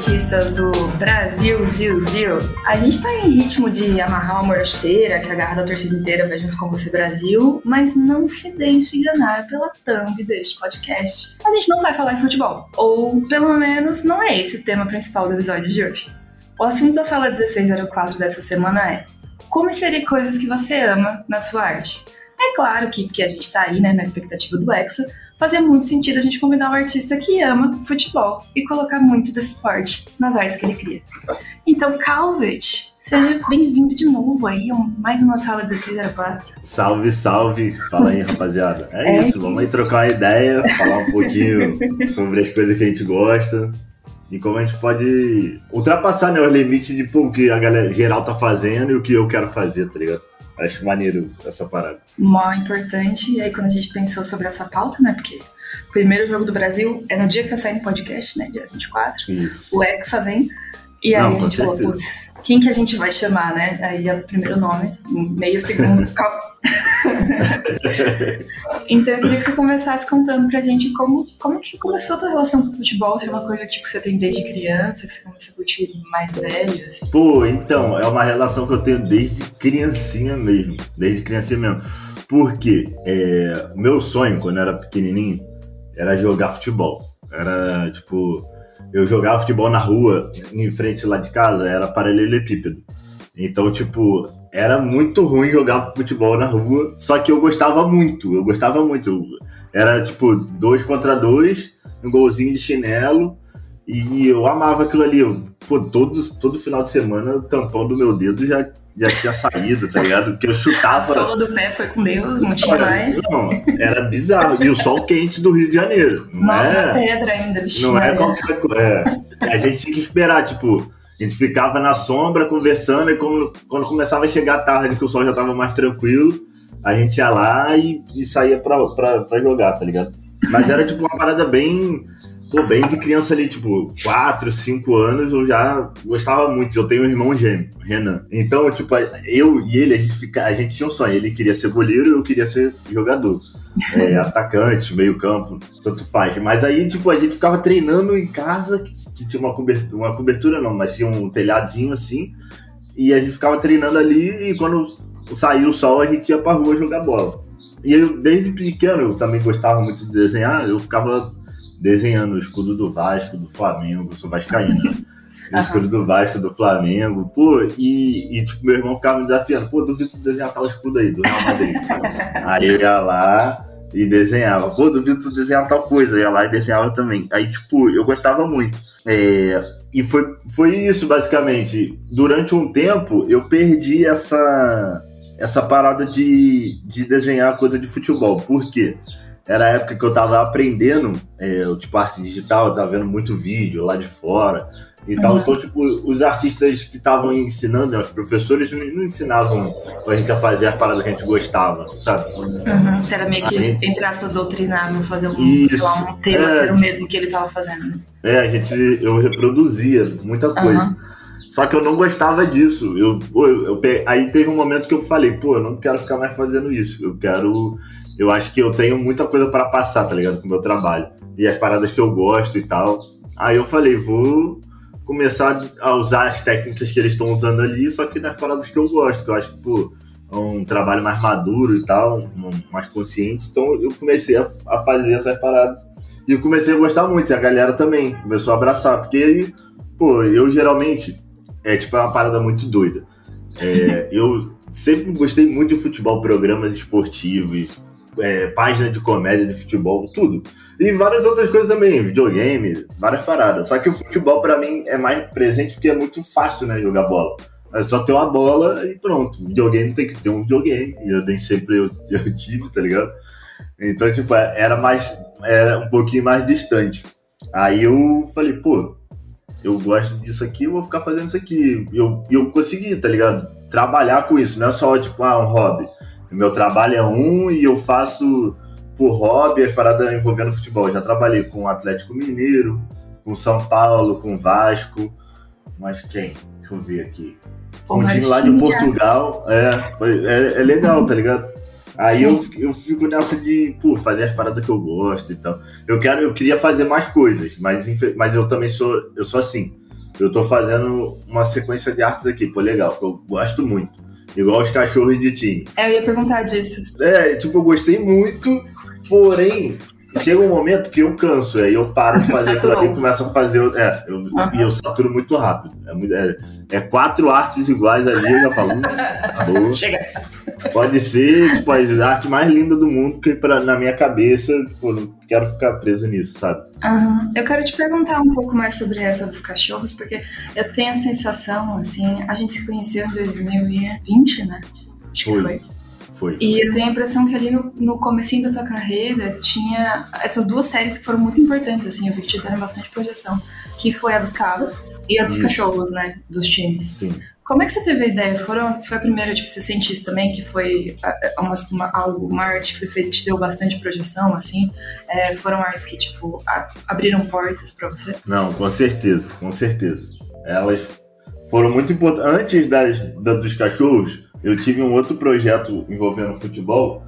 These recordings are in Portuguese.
artistas do Brasil, Zil, Zil. A gente tá em ritmo de amarrar uma morteira, que a garra da torcida inteira vai junto com você, Brasil, mas não se deixe enganar pela thumb deste podcast. A gente não vai falar de futebol, ou pelo menos não é esse o tema principal do episódio de hoje. O assunto da sala 1604 dessa semana é como inserir coisas que você ama na sua arte. É claro que, porque a gente está aí né, na expectativa do Hexa, fazia muito sentido a gente convidar um artista que ama futebol e colocar muito desse esporte nas artes que ele cria. Então, Calvet, seja bem-vindo de novo aí, mais uma sala de 604. Salve, salve! Fala aí, rapaziada. É, é isso, vamos aí trocar uma ideia, falar um pouquinho sobre as coisas que a gente gosta e como a gente pode ultrapassar né, os limites de pô, o que a galera geral tá fazendo e o que eu quero fazer, tá ligado? Acho maneiro essa parada. Mó importante. E aí, quando a gente pensou sobre essa pauta, né? Porque o primeiro jogo do Brasil é no dia que tá saindo o podcast, né? Dia 24. Isso. O Hexa vem. E aí Não, a gente falou, putz, quem que a gente vai chamar, né? Aí é o primeiro nome, meio segundo. então eu queria que você começasse contando pra gente como, como que começou a tua relação com o futebol, se é uma coisa tipo, que você tem desde criança, que você começou a curtir mais velho, assim. Pô, então, é uma relação que eu tenho desde criancinha mesmo, desde criancinha mesmo. Porque é, meu sonho, quando eu era pequenininho, era jogar futebol. Era, tipo, eu jogava futebol na rua, em frente lá de casa, era paralelepípedo. Então, tipo, era muito ruim jogar futebol na rua, só que eu gostava muito, eu gostava muito. Era, tipo, dois contra dois, um golzinho de chinelo, e eu amava aquilo ali. Eu, pô, todo, todo final de semana, o tampão do meu dedo já, já tinha saído, tá ligado? Que eu chutava. A sola do pé foi com Deus, não tinha mais. Não, era bizarro. E o sol quente do Rio de Janeiro. Não Nossa, é, pedra ainda. Não é qualquer coisa. É. A gente tinha que esperar, tipo, a gente ficava na sombra conversando e quando, quando começava a chegar a tarde, que o sol já tava mais tranquilo, a gente ia lá e, e saía pra, pra, pra jogar, tá ligado? Mas era tipo uma parada bem Pô, bem de criança ali, tipo, 4, 5 anos, eu já gostava muito. Eu tenho um irmão gêmeo, Renan. Então, tipo, eu e ele, a gente, fica, a gente tinha um sonho. Ele queria ser goleiro e eu queria ser jogador. É, atacante, meio campo, tanto faz. Mas aí, tipo, a gente ficava treinando em casa, que, que tinha uma cobertura, uma cobertura não, mas tinha um telhadinho assim. E a gente ficava treinando ali e quando saiu o sol, a gente ia pra rua jogar bola. E eu, desde pequeno, eu também gostava muito de desenhar, eu ficava desenhando o escudo do Vasco, do Flamengo, sou vascaíno, né? O escudo do Vasco, do Flamengo, pô, e, e tipo, meu irmão ficava me desafiando, pô, duvido tu desenhar tal escudo aí, do Real Madrid. aí eu ia lá e desenhava, pô, duvido tu desenhar tal coisa, eu ia lá e desenhava também. Aí, tipo, eu gostava muito. É, e foi, foi isso, basicamente. Durante um tempo, eu perdi essa, essa parada de, de desenhar coisa de futebol. Por quê? Era a época que eu tava aprendendo, é, tipo, arte digital, eu tava vendo muito vídeo lá de fora e uhum. tal. Então, tipo, os artistas que estavam ensinando, né, os professores, não, ensinavam a gente a fazer as paradas que a gente gostava, sabe? Uhum. Você era meio que, gente... entre aspas, doutrinado, fazer um, Isso. sei lá, um tema é... que era o mesmo que ele tava fazendo. Né? É, a gente, eu reproduzia muita coisa. Uhum. Só que eu não gostava disso. Eu, eu, eu, aí teve um momento que eu falei, pô, eu não quero ficar mais fazendo isso. Eu quero eu acho que eu tenho muita coisa para passar, tá ligado? Com o meu trabalho. E as paradas que eu gosto e tal. Aí eu falei, vou começar a usar as técnicas que eles estão usando ali, só que nas paradas que eu gosto, que eu acho que, pô, é um trabalho mais maduro e tal, mais consciente. Então eu comecei a, a fazer essas paradas. E eu comecei a gostar muito, e a galera também começou a abraçar, porque aí, pô, eu geralmente, é tipo, é uma parada muito doida. É, eu sempre gostei muito de futebol, programas esportivos, é, página de comédia de futebol, tudo. E várias outras coisas também, videogame, várias paradas. Só que o futebol para mim é mais presente porque é muito fácil, né, jogar bola. É só ter uma bola e pronto. Videogame tem que ter um videogame. E eu nem sempre eu, eu tive, tá ligado? Então, tipo, é, era mais. Era um pouquinho mais distante. Aí eu falei, pô, eu gosto disso aqui, eu vou ficar fazendo isso aqui. E eu, eu consegui, tá ligado? Trabalhar com isso, não é só, tipo, ah, um hobby. Meu trabalho é um e eu faço por hobby as paradas envolvendo futebol. Eu já trabalhei com o Atlético Mineiro, com São Paulo, com Vasco. Mas quem? Deixa eu ver aqui. um time lá de Portugal. É, foi, é, é legal, tá ligado? Aí eu, eu fico nessa de, pô, fazer as paradas que eu gosto e tal. Eu quero, eu queria fazer mais coisas, mas, mas eu também sou, eu sou assim. eu tô fazendo uma sequência de artes aqui, pô, legal, que eu gosto muito. Igual os cachorros de time. É, eu ia perguntar disso. É, tipo, eu gostei muito, porém, chega um momento que eu canso, aí eu paro de fazer aquilo ali e começo a fazer. É, eu, uhum. e eu saturo muito rápido. É, é, é, quatro artes iguais ali, eu já falo. Chega. Pode ser, tipo, a arte mais linda do mundo, que pra, na minha cabeça, tipo, não quero ficar preso nisso, sabe? Uhum. Eu quero te perguntar um pouco mais sobre essa dos cachorros, porque eu tenho a sensação, assim, a gente se conheceu em 2020, né? Acho que foi. Foi, E eu tenho a impressão que ali no, no comecinho da tua carreira tinha essas duas séries que foram muito importantes, assim, eu vi que te deram bastante projeção, que foi a dos carros e a dos Isso. cachorros, né, dos times. Sim. Como é que você teve a ideia? Foram, foi a primeira, tipo, você sente isso também, que foi uma, uma, algo, uma arte que você fez que te deu bastante projeção, assim? É, foram artes que, tipo, a, abriram portas para você? Não, com certeza, com certeza. Elas foram muito importantes. Antes das, da, dos cachorros, eu tive um outro projeto envolvendo futebol,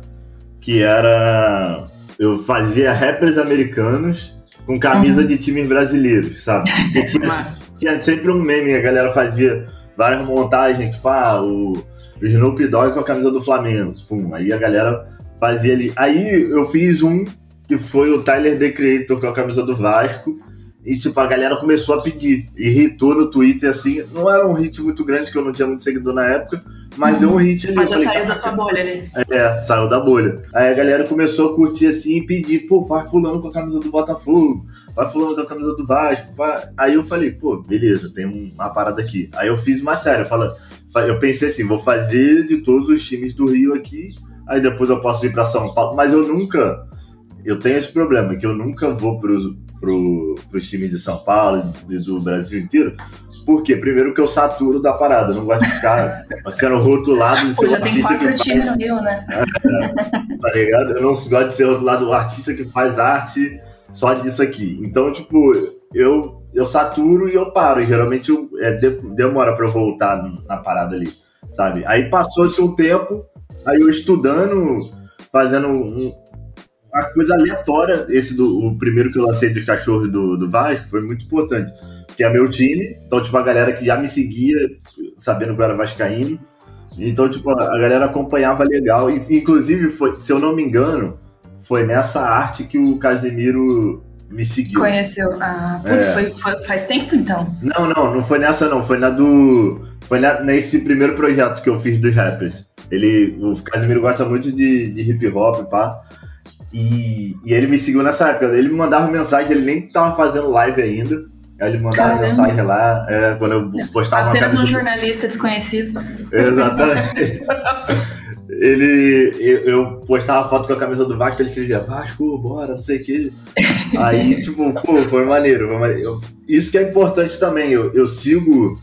que era. Eu fazia rappers americanos com camisa uhum. de times brasileiros, sabe? Tinha, tinha, sempre um meme, a galera fazia várias montagens, tipo, ah, o, o Snoop Dogg com a camisa do Flamengo. Pum, aí a galera fazia ali. Aí eu fiz um que foi o Tyler The Creator com a camisa do Vasco. E, tipo, a galera começou a pedir. Irritou no Twitter, assim. Não era um hit muito grande, que eu não tinha muito seguidor na época, mas deu um hit ali. Mas já falei, saiu da tua bolha ali. É, saiu da bolha. Aí a galera começou a curtir, assim, e pedir, pô, vai fulano com a camisa do Botafogo, vai fulano com a camisa do Vasco. Vai. Aí eu falei, pô, beleza, tem uma parada aqui. Aí eu fiz uma série, eu, eu pensei assim, vou fazer de todos os times do Rio aqui, aí depois eu posso ir pra São Paulo. Mas eu nunca eu tenho esse problema, que eu nunca vou pros, pro, pros times de São Paulo e do Brasil inteiro. Por quê? Primeiro que eu saturo da parada, eu não gosto de ficar sendo rotulado de ser Pô, já tem quatro times no Rio, né? É, tá ligado? Eu não gosto de ser rotulado o artista que faz arte só disso aqui. Então, tipo, eu, eu saturo e eu paro. E geralmente eu, é, demora pra eu voltar na parada ali, sabe? Aí passou-se um tempo, aí eu estudando, fazendo um, uma coisa aleatória, esse do o primeiro que eu lancei dos cachorros do, do Vasco, foi muito importante. Que é meu time, então, tipo, a galera que já me seguia, sabendo que eu era vascaíno. Então, tipo, a galera acompanhava legal. E, inclusive, foi, se eu não me engano, foi nessa arte que o Casemiro me seguiu. Conheceu. Ah, putz, é. foi, foi, faz tempo então? Não, não, não foi nessa não. Foi na do. Foi na, nesse primeiro projeto que eu fiz dos rappers. Ele, o Casimiro gosta muito de, de hip hop, pá. E, e ele me seguiu nessa época. Ele me mandava mensagem, ele nem tava fazendo live ainda. Aí ele mandava Caramba. mensagem lá, é, quando eu postava Apenas um jornalista desconhecido. Exatamente. ele, eu, eu, postava foto com a camisa do Vasco, ele escrevia Vasco, bora, não sei o quê. Aí, tipo, pô, foi maneiro. Foi maneiro. Isso que é importante também. Eu, eu sigo,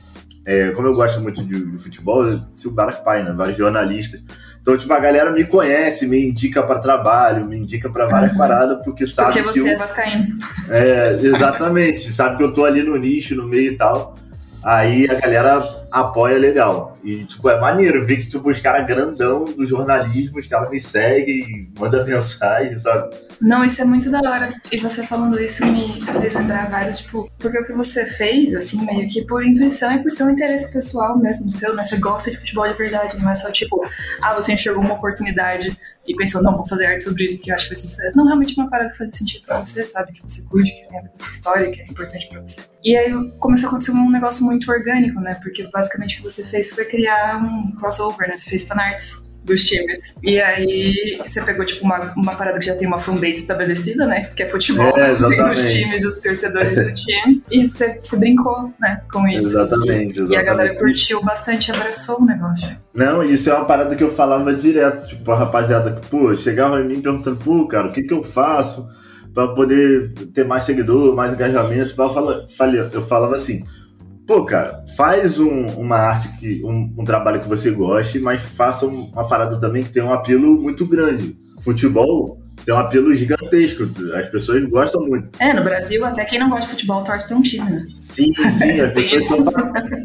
é, como eu gosto muito de, de futebol, eu sigo várias páginas, vários jornalistas. Então, tipo, a galera me conhece, me indica para trabalho, me indica para várias uhum. paradas, porque sabe porque você que eu... é vascaíno. É, exatamente. sabe que eu tô ali no nicho, no meio e tal. Aí a galera apoia legal. E, tipo, é maneiro ver que, tipo, os caras grandão do jornalismo, os caras me seguem, mandam mensagem, sabe? Não, isso é muito da hora. E você falando isso me fez lembrar vários, tipo, porque o que você fez, assim, meio que por intuição e por seu interesse pessoal mesmo seu, né? Você gosta de futebol de verdade, não é só tipo, ah, você enxergou uma oportunidade e pensou, não, vou fazer arte sobre isso porque eu acho que vai ser sucesso. Não, realmente uma parada que faz sentido pra você, sabe? Que você curte, que lembra da sua história, que é importante pra você. E aí começou a acontecer um negócio muito orgânico, né? Porque basicamente o que você fez foi criar um crossover, né? Você fez fanarts dos times. E aí você pegou, tipo, uma, uma parada que já tem uma fanbase estabelecida, né? Que é futebol, é, tem os times, os torcedores do time. E você, você brincou, né, com isso. Exatamente, exatamente. E a galera curtiu bastante, abraçou o negócio. Não, isso é uma parada que eu falava direto, tipo, a rapaziada que, pô, chegava em mim perguntando, pô, cara, o que que eu faço para poder ter mais seguidor, mais engajamento? Eu falava, eu falava assim, pô, cara, faz um, uma arte, que um, um, trabalho que você goste, mas faça uma parada também que tem um apelo muito grande. Futebol tem um apelo gigantesco, as pessoas gostam muito. É, no Brasil, até quem não gosta de futebol torce pra um time, né? Sim, sim, as pessoas são.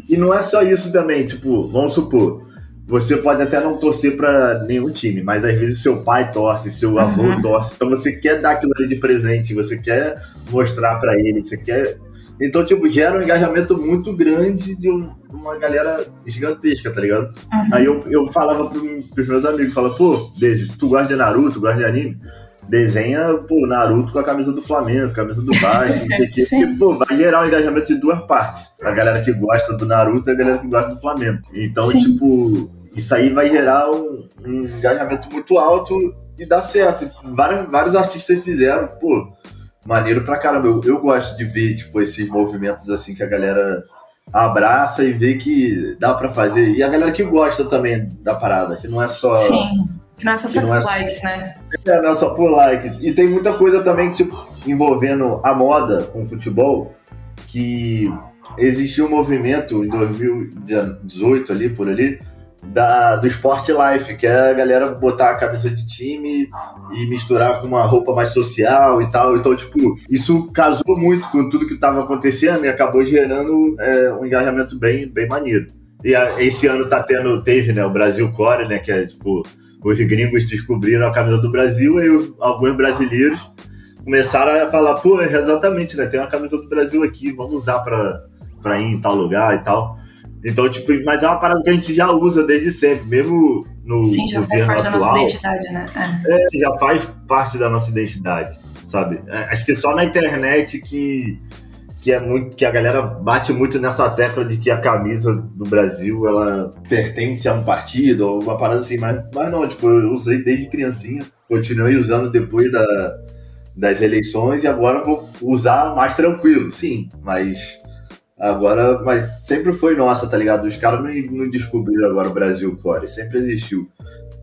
E não é só isso também, tipo, vamos supor. Você pode até não torcer para nenhum time, mas às vezes seu pai torce, seu avô uhum. torce, então você quer dar aquilo ali de presente, você quer mostrar para ele, você quer Então, tipo, gera um engajamento muito grande de, um, uma galera gigantesca, tá ligado? Uhum. Aí eu, eu falava pro, pros meus amigos, falava, pô, tu gosta de Naruto, tu gosta de anime? Desenha, pô, Naruto com a camisa do Flamengo, camisa do Vasco, não sei o quê. Porque, pô, vai gerar um engajamento de duas partes. A galera que gosta do Naruto e a galera que gosta do Flamengo. Então, Sim. tipo, isso aí vai gerar um, um engajamento muito alto e dá certo. Vários, vários artistas fizeram, pô, maneiro pra caramba. Eu, eu gosto de ver, tipo, esses movimentos assim que a galera abraça e vê que dá para fazer. E a galera que gosta também da parada, que não é só. Sim, que não é só por é likes, só, né? É, não é só por like. E tem muita coisa também, tipo, envolvendo a moda com o futebol, que existiu um movimento em 2018 ali, por ali, da, do Sport Life, que é a galera botar a camisa de time e misturar com uma roupa mais social e tal. Então, tipo, isso casou muito com tudo que estava acontecendo e acabou gerando é, um engajamento bem, bem maneiro. E a, esse ano tá tendo, teve, né, o Brasil Core, né, que é tipo, os gringos descobriram a camisa do Brasil e alguns brasileiros começaram a falar, pô, exatamente, né, tem uma camisa do Brasil aqui, vamos usar para ir em tal lugar e tal. Então, tipo, mas é uma parada que a gente já usa desde sempre, mesmo no Sim, já faz parte atual, da nossa identidade, né? É. é. já faz parte da nossa identidade, sabe? É, acho que só na internet que, que é muito que a galera bate muito nessa tecla de que a camisa do Brasil ela pertence a um partido ou uma parada assim, mas, mas não, tipo, eu usei desde criancinha, continuei usando depois da, das eleições e agora vou usar mais tranquilo, sim, mas Agora, mas sempre foi nossa, tá ligado? Os caras não, não descobriram agora o Brasil Core, sempre existiu.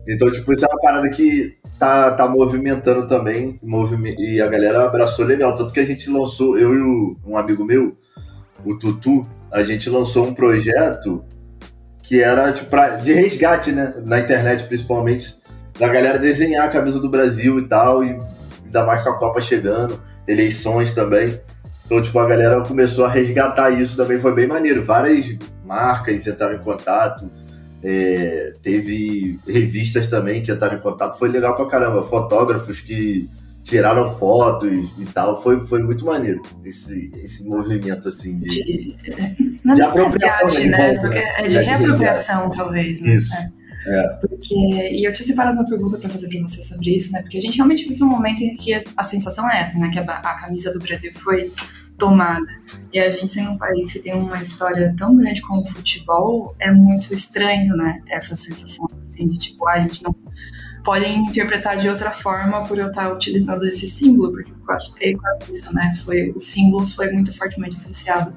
Então, tipo, isso é uma parada que tá, tá movimentando também, movime e a galera abraçou legal. Tanto que a gente lançou, eu e o, um amigo meu, o Tutu, a gente lançou um projeto que era tipo, pra, de resgate, né? Na internet, principalmente, da galera desenhar a camisa do Brasil e tal, e ainda mais com a Copa chegando, eleições também. Então, tipo, a galera começou a resgatar isso também, foi bem maneiro. Várias marcas entraram em contato, é, teve revistas também que entraram em contato, foi legal pra caramba. Fotógrafos que tiraram fotos e tal, foi, foi muito maneiro esse, esse movimento assim de. de, de apropriação, resgate, né? Porque é de é reapropriação, talvez, né? Isso. É. É. Porque, e eu tinha separado uma pergunta para fazer para você sobre isso, né? Porque a gente realmente vive um momento em que a, sensação é essa, né? Que a, a, camisa do Brasil foi tomada. E a gente sendo um país que tem uma história tão grande como o futebol, é muito estranho, né? Essa sensação assim, de tipo, ah, a gente não podem interpretar de outra forma por eu estar utilizando esse símbolo, porque eu acho que é isso, né? Foi, o símbolo foi muito fortemente associado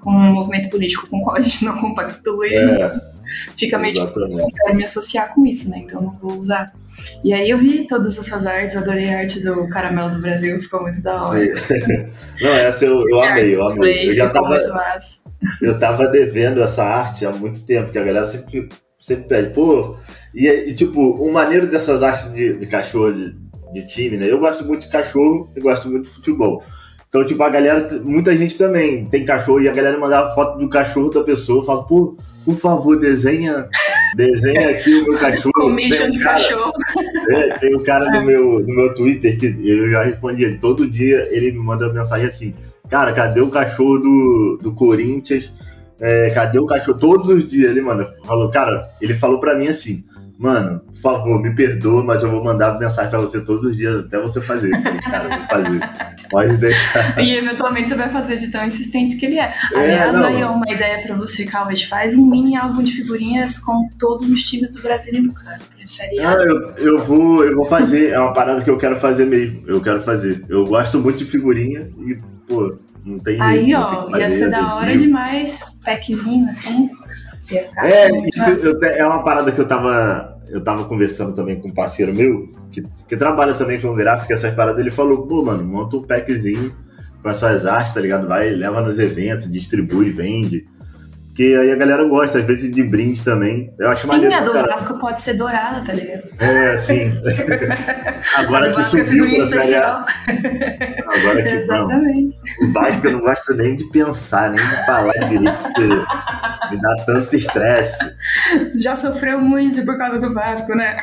com um movimento político com o qual a gente não compactua é, fica meio tipo, não quero me associar com isso, né? Então não vou usar. E aí eu vi todas as suas artes, adorei a arte do Caramelo do Brasil, ficou muito da hora. não, essa eu, eu amei, eu amei. Eu já tava, eu tava devendo essa arte há muito tempo, que a galera sempre, sempre pede, pô, e, e, tipo, o maneiro dessas artes de, de cachorro de, de, time, né? Eu gosto muito de cachorro e gosto muito de futebol. Então, tipo, a galera, muita gente também tem cachorro e a galera mandava foto do cachorro da pessoa, fala, pô, por favor, desenha, desenha aqui o meu cachorro. Commission de cachorro. É, tem um cara no meu, no meu Twitter que eu já respondi ele, todo dia ele me manda mensagem assim, cara, cadê o cachorro do, do Corinthians? É, cadê o cachorro? Todos os dias ele, mano, falou, cara, ele falou pra mim assim, mano, por favor, me perdoa, mas eu vou mandar mensagem pra você todos os dias até você fazer. cara, eu vou fazer. Pode deixar. E eventualmente você vai fazer de tão insistente que ele é. é Aliás, não. aí é uma ideia pra você, Calvas. Faz um mini álbum de figurinhas com todos os times do Brasil cara. Ah, eu, eu, vou, eu vou fazer. É uma parada que eu quero fazer mesmo. Eu quero fazer. Eu gosto muito de figurinha e, pô, não tem. Aí, ó, ia ser da hora demais. Packzinho assim. É, isso é uma parada que eu tava, eu tava conversando também com um parceiro meu, que, que trabalha também com gráfico, essas paradas, ele falou, pô, mano, monta um packzinho com essas artes, tá ligado? Vai, leva nos eventos, distribui, vende. Porque aí a galera gosta, às vezes, de brinde também. Eu acho sim, maneiro. Sim, a do Vasco pode ser dourada, tá ligado? É, sim. Agora que é subiu é especial. Agora que Exatamente. Não, o Vasco eu não gosto nem de pensar, nem de falar direito, porque me dá tanto estresse. Já sofreu muito por causa do Vasco, né?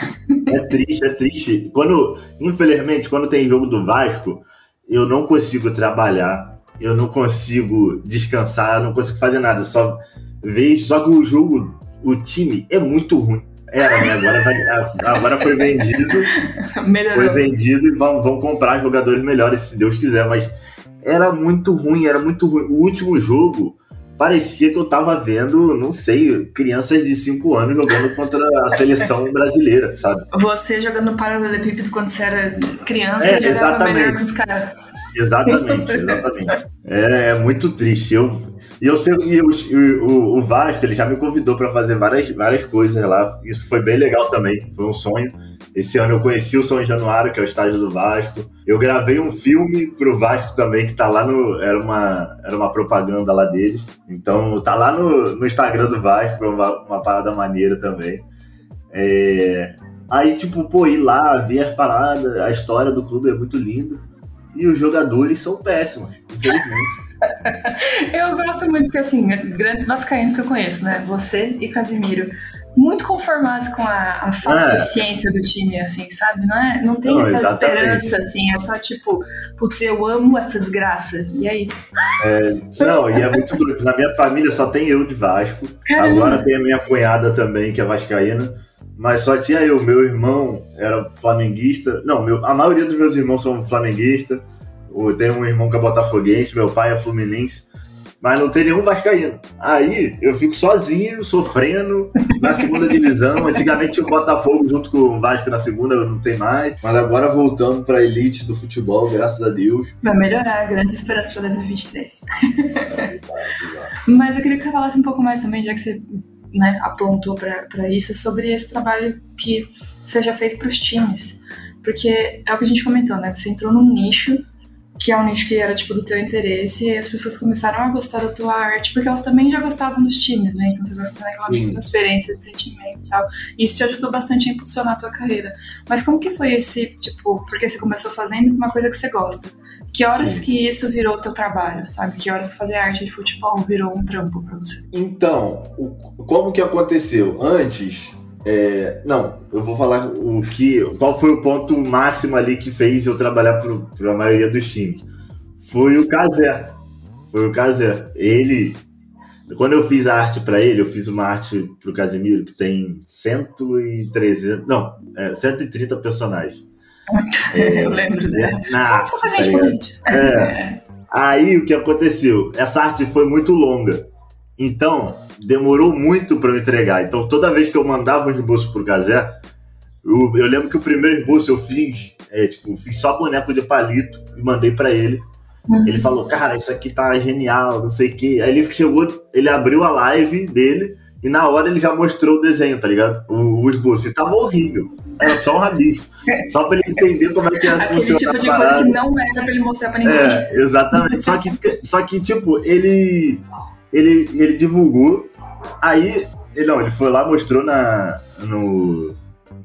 É triste, é triste. Quando, infelizmente, quando tem jogo do Vasco, eu não consigo trabalhar eu não consigo descansar, não consigo fazer nada. Só vejo, só que o jogo, o time é muito ruim. Era, né? Agora, vai, agora foi vendido. Melhorou. Foi vendido e vão, vão comprar jogadores melhores, se Deus quiser. Mas era muito ruim, era muito ruim. O último jogo parecia que eu tava vendo, não sei, crianças de 5 anos jogando contra a seleção brasileira, sabe? Você jogando paralelepípedo quando você era criança é, jogava exatamente. melhor que os caras. Exatamente, exatamente. é, é muito triste. Eu, e eu sei, e o, o, o Vasco, ele já me convidou para fazer várias, várias coisas lá. Isso foi bem legal também, foi um sonho. Esse ano eu conheci o São Januário, que é o estádio do Vasco. Eu gravei um filme pro Vasco também, que tá lá no. Era uma, era uma propaganda lá deles. Então tá lá no, no Instagram do Vasco, foi uma, uma parada maneira também. É, aí, tipo, pô, ir lá, ver as paradas, a história do clube é muito linda. E os jogadores são péssimos, infelizmente. eu gosto muito, porque assim, grandes vascaínos que eu conheço, né? Você e Casimiro. Muito conformados com a, a falta é. de eficiência do time, assim, sabe? Não, é, não tem não, aquela esperança, assim, é só tipo, putz, eu amo essa desgraça. E é isso. É, não, e é muito doido. Na minha família só tem eu de Vasco. Caramba. Agora tem a minha cunhada também, que é vascaína. Mas só tinha eu. Meu irmão era flamenguista. Não, meu, a maioria dos meus irmãos são flamenguistas eu tenho um irmão que é botafoguense, meu pai é fluminense, mas não tem nenhum vascaíno. Aí eu fico sozinho, sofrendo na segunda divisão. Antigamente o Botafogo junto com o Vasco na segunda, não tem mais. Mas agora voltando para a elite do futebol, graças a Deus. Vai melhorar, grande esperança para 2023. mas eu queria que você falasse um pouco mais também, já que você né, apontou para isso, sobre esse trabalho que já fez para os times. Porque é o que a gente comentou, né? Você entrou num nicho que é um nicho que era tipo do teu interesse, e as pessoas começaram a gostar da tua arte, porque elas também já gostavam dos times, né? Então você vai fazendo aquela transferência de sentimento e tal. E isso te ajudou bastante a impulsionar a tua carreira. Mas como que foi esse, tipo, porque você começou fazendo uma coisa que você gosta? Que horas Sim. que isso virou teu trabalho, sabe? Que horas que fazer arte de futebol virou um trampo pra você? Então, como que aconteceu? Antes, é, não, eu vou falar o que, qual foi o ponto máximo ali que fez eu trabalhar para a maioria dos times. Foi o Casé. Foi o Casé. Ele, quando eu fiz a arte para ele, eu fiz uma arte para o Casimiro que tem 130, não, é, 130 personagens. É, eu lembro. Na Só arte, tá gente é. Aí o que aconteceu? Essa arte foi muito longa. Então, demorou muito para eu entregar. Então, toda vez que eu mandava um esboço pro Gazé, eu, eu, lembro que o primeiro esboço eu fiz, é, tipo, fiz só boneco de palito e mandei para ele. Uhum. Ele falou, cara, isso aqui tá genial, não sei o quê. Aí ele chegou, ele abriu a live dele e na hora ele já mostrou o desenho, tá ligado? O, o esboço. E tava horrível. Era só um rabisco. Só pra ele entender como é que ia Aquele tipo de coisa que não era pra ele mostrar pra ninguém. É, exatamente. só, que, só que, tipo, ele ele, ele divulgou, aí, ele, não, ele foi lá, mostrou na, no,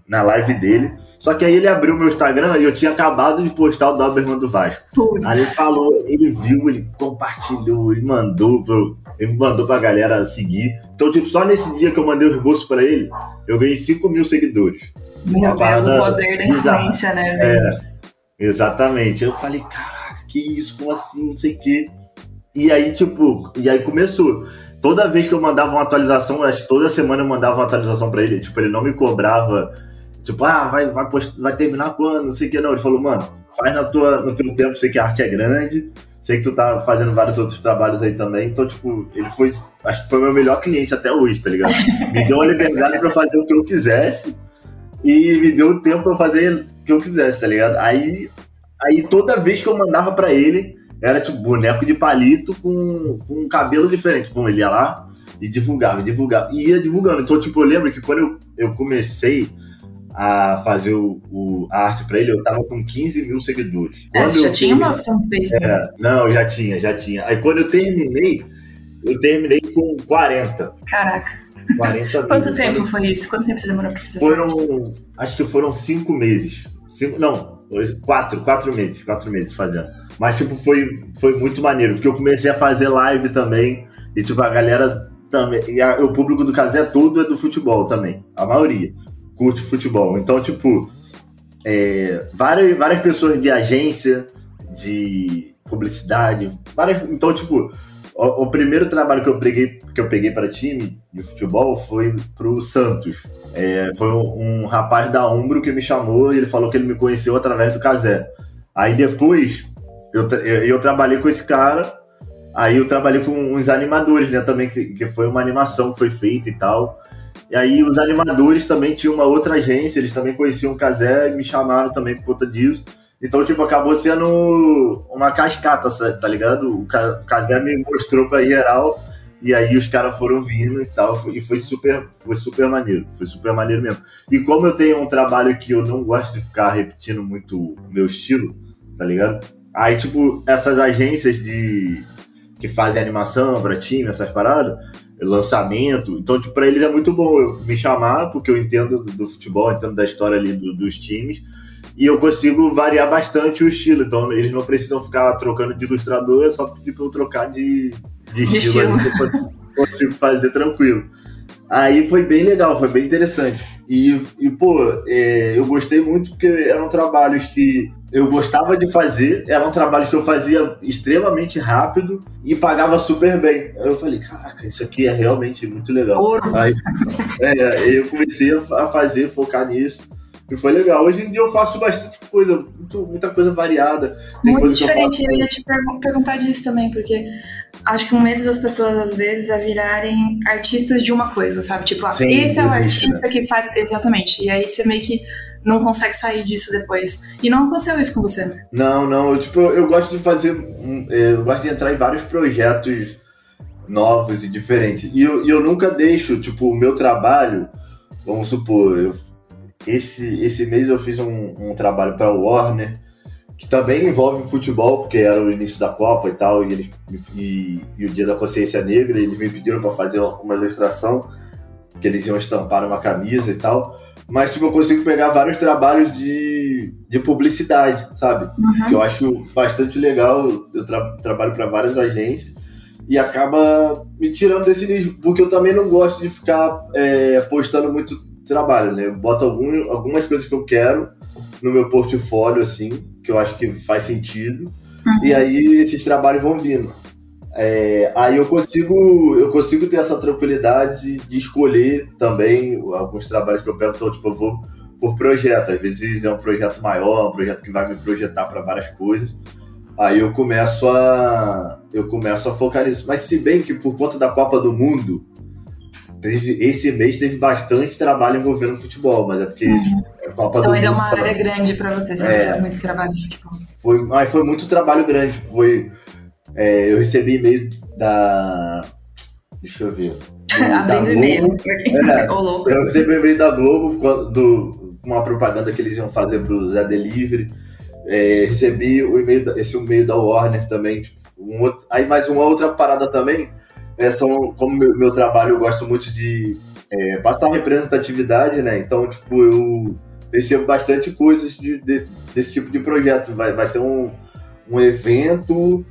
na live dele, só que aí ele abriu meu Instagram e eu tinha acabado de postar o Doberman do Vasco. Putz. Aí ele falou, ele viu, ele compartilhou, ele mandou, pro, ele mandou pra galera seguir. Então, tipo, só nesse dia que eu mandei os bolsos pra ele, eu ganhei 5 mil seguidores. Meu Deus, o poder da influência, né, velho? É, exatamente. Eu falei, caraca, que isso, como assim, não sei o quê. E aí, tipo, e aí começou. Toda vez que eu mandava uma atualização, acho que toda semana eu mandava uma atualização para ele. Tipo, ele não me cobrava, tipo, ah, vai, vai, vai terminar quando? Não sei o que, não. Ele falou, mano, faz na tua, no teu tempo, sei que a arte é grande, sei que tu tá fazendo vários outros trabalhos aí também. Então, tipo, ele foi, acho que foi meu melhor cliente até hoje, tá ligado? Me deu a liberdade pra fazer o que eu quisesse e me deu o tempo pra fazer o que eu quisesse, tá ligado? Aí, aí toda vez que eu mandava para ele, era tipo boneco de palito com, com um cabelo diferente. Bom, ele ia lá e divulgava, divulgava, e ia divulgando. Então, tipo, eu lembro que quando eu, eu comecei a fazer o, o a arte para ele, eu tava com 15 mil seguidores. É, você já tinha uma fanpage? É, não, já tinha, já tinha. Aí quando eu terminei, eu terminei com 40. Caraca. 40 Quanto tempo foi isso? Quanto tempo você demorou pra fazer Foram, acho que foram cinco meses. Cinco, não, quatro, quatro meses, quatro meses fazendo. Mas, tipo, foi, foi muito maneiro, porque eu comecei a fazer live também, e, tipo, a galera também. E a, o público do Casé todo é do futebol também, a maioria curte futebol. Então, tipo, é, várias, várias pessoas de agência, de publicidade, várias. Então, tipo, o, o, primeiro trabalho que eu peguei, que eu peguei para time de futebol foi pro Santos. É, foi um, um, rapaz da Umbro que me chamou e ele falou que ele me conheceu através do Casé. Aí depois eu, eu, trabalhei com esse cara, aí eu trabalhei com uns animadores, né, também, que, que foi uma animação que foi feita e tal. E aí os animadores também tinham uma outra agência, eles também conheciam o Casé e me chamaram também por conta disso. Então, tipo, acabou sendo uma cascata, tá ligado? O Casé me mostrou pra geral e aí os caras foram vindo e tal, e foi super, foi super maneiro, foi super maneiro mesmo. E como eu tenho um trabalho que eu não gosto de ficar repetindo muito o meu estilo, tá ligado? Aí, tipo, essas agências de que fazem animação pra time, essas paradas, lançamento, então, tipo, pra eles é muito bom eu me chamar, porque eu entendo do, do futebol, entendo da história ali do, dos times, e eu consigo variar bastante o estilo. Então eles não precisam ficar trocando de ilustrador, é só pedir para eu trocar de, de, de estilo, eu consigo, consigo, fazer tranquilo. Aí foi bem legal, foi bem interessante. E, e pô, é, eu gostei muito porque eram trabalhos que eu gostava de fazer, eram trabalhos que eu fazia extremamente rápido e pagava super bem. Aí eu falei, caraca, isso aqui é realmente muito legal. Ouro. Aí é, eu comecei a fazer, focar nisso. E foi legal. Hoje em dia eu faço bastante coisa, muito, muita coisa variada. Tem muito diferente. Eu, eu, ia te perguntar disso também, porque acho que o medo das pessoas, às vezes, é virarem artistas de uma coisa, sabe? Tipo, ah, Sim, esse é o artista né? que faz. Exatamente. E aí você meio que não consegue sair disso depois. E não aconteceu isso com você, né? Não, não. Eu, tipo, eu, gosto de fazer. É, eu gosto de entrar em vários projetos novos e diferentes. E eu, e eu nunca deixo, tipo, o meu trabalho. Vamos supor, eu esse, esse mês eu fiz um, um trabalho para o Warner, que também envolve futebol, porque era o início da Copa e tal, e, ele, e, e o Dia da Consciência Negra, eles me pediram para fazer uma ilustração, que eles iam estampar uma camisa e tal. Mas, tipo, eu consigo pegar vários trabalhos de, de publicidade, sabe? Uhum. Que eu acho bastante legal. Eu tra trabalho para várias agências e acaba me tirando desse nicho, porque eu também não gosto de ficar é, postando muito trabalho, né? Eu boto algum, algumas coisas que eu quero no meu portfólio, assim, que eu acho que faz sentido. Uhum. E aí esses trabalhos vão vindo. É, aí eu consigo, eu consigo ter essa tranquilidade de escolher também alguns trabalhos que eu pego, então, tipo, eu vou por projeto. Às vezes é um projeto maior, um projeto que vai me projetar para várias coisas. Aí eu começo a eu começo a focar nisso. Mas se bem que por conta da Copa do Mundo, Teve, esse mês teve bastante trabalho envolvendo futebol, mas é porque uhum. a Copa então, do ainda é uma área grande para você, você é, muito trabalho de futebol. Foi, mas foi muito trabalho grande. Foi, é, eu recebi e-mail da. Deixa eu ver. Abrindo e-mail. É, eu recebi e-mail da Globo do, uma propaganda que eles iam fazer pro Zé Delivery. É, recebi o e-mail, esse e-mail da Warner também. Tipo, um outro, aí mais uma outra parada também é, são, como meu, meu, trabalho, eu gosto muito de é, passar representatividade, né? Então, tipo, eu recebo bastante coisas de, de, desse tipo de projeto. Vai, vai ter um, um evento,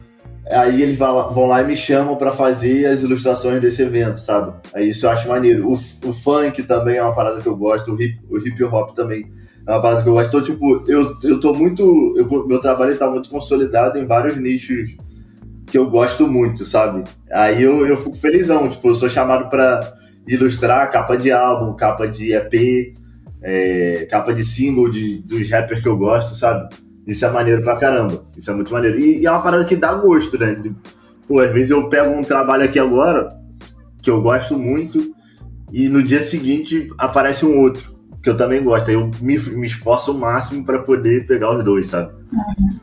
aí eles vão lá e me chamam para fazer as ilustrações desse evento, sabe? Aí isso eu acho maneiro. O, o funk também é uma parada que eu gosto, o hip, o hip hop também é uma parada que eu gosto. Então, tipo, eu, eu tô muito. Eu, meu trabalho está muito consolidado em vários nichos que eu gosto muito, sabe? Aí eu, eu fico felizão, tipo, eu sou chamado para ilustrar capa de álbum, capa de EP, é, capa de single de, dos rappers que eu gosto, sabe? Isso é maneiro pra caramba. Isso é muito maneiro. E, e é uma parada que dá gosto, né? Pô, às vezes eu pego um trabalho aqui agora que eu gosto muito e no dia seguinte aparece um outro que eu também gosto. Aí eu me, me esforço o máximo para poder pegar os dois, sabe?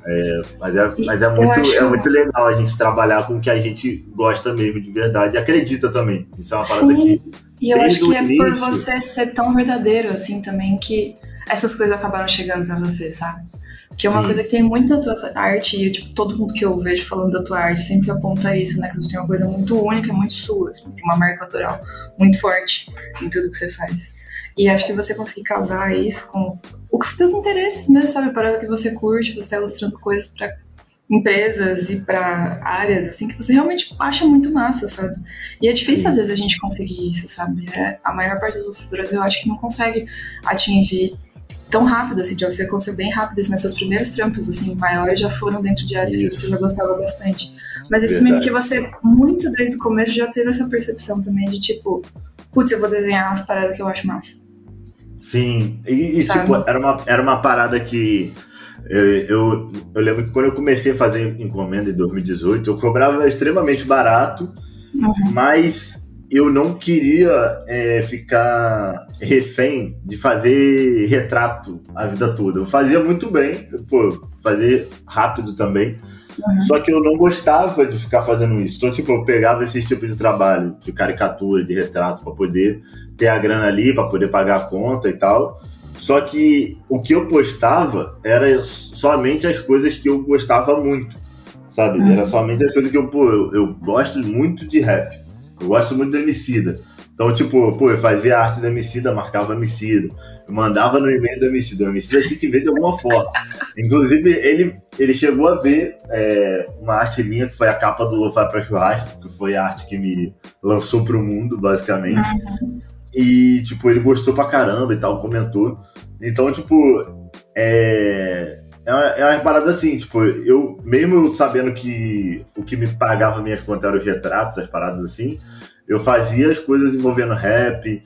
É, mas é, mas é, muito, acho... é muito legal a gente trabalhar com o que a gente gosta mesmo de verdade e acredita também. Isso é uma parada Sim, que. E eu acho que é início... por você ser tão verdadeiro assim também que essas coisas acabaram chegando para você, sabe? Que é uma Sim. coisa que tem muito da tua arte, e tipo, todo mundo que eu vejo falando da tua arte sempre aponta isso, né? Que você tem uma coisa muito única, muito sua, assim, tem uma marca natural muito forte em tudo que você faz. E acho que você conseguir casar isso com os teus interesses mesmo, sabe? Para que você curte, você está ilustrando coisas para empresas e para áreas assim que você realmente acha muito massa, sabe? E é difícil Sim. às vezes a gente conseguir isso, sabe? É, a maior parte dos ilustradores eu acho que não consegue atingir tão rápido, assim, já você aconteceu bem rápido isso, né? Seus primeiros trampos, assim, maiores já foram dentro de áreas isso. que você já gostava bastante. Mas isso também porque você, muito desde o começo, já teve essa percepção também de, tipo, putz, eu vou desenhar umas paradas que eu acho massa. Sim, e, e tipo, era uma, era uma parada que eu, eu, eu, lembro que quando eu comecei a fazer encomenda em 2018, eu cobrava extremamente barato, uhum. mas eu não queria é, ficar refém de fazer retrato a vida toda. Eu fazia muito bem, pô, fazer rápido também. Uhum. Só que eu não gostava de ficar fazendo isso. Então, tipo, eu pegava esse tipo de trabalho, de caricatura, de retrato, para poder ter a grana ali, para poder pagar a conta e tal. Só que o que eu postava era somente as coisas que eu gostava muito, sabe? Uhum. Era somente as coisas que eu, pô, eu, eu gosto muito de rap. Eu gosto muito do Emicida. Então, tipo, pô, eu fazia arte do Emicida, marcava Emicida. Eu mandava no e-mail do Emicida. O Emicida tinha que ver de alguma forma. Inclusive, ele, ele chegou a ver é, uma arte minha, que foi a capa do Lo-Fi pra Churrasco, que foi a arte que me lançou pro mundo, basicamente. E, tipo, ele gostou pra caramba e tal, comentou. Então, tipo, é... É uma, é uma parada assim, tipo, eu, mesmo sabendo que o que me pagava minhas contas eram os retratos, as paradas assim, eu fazia as coisas envolvendo rap,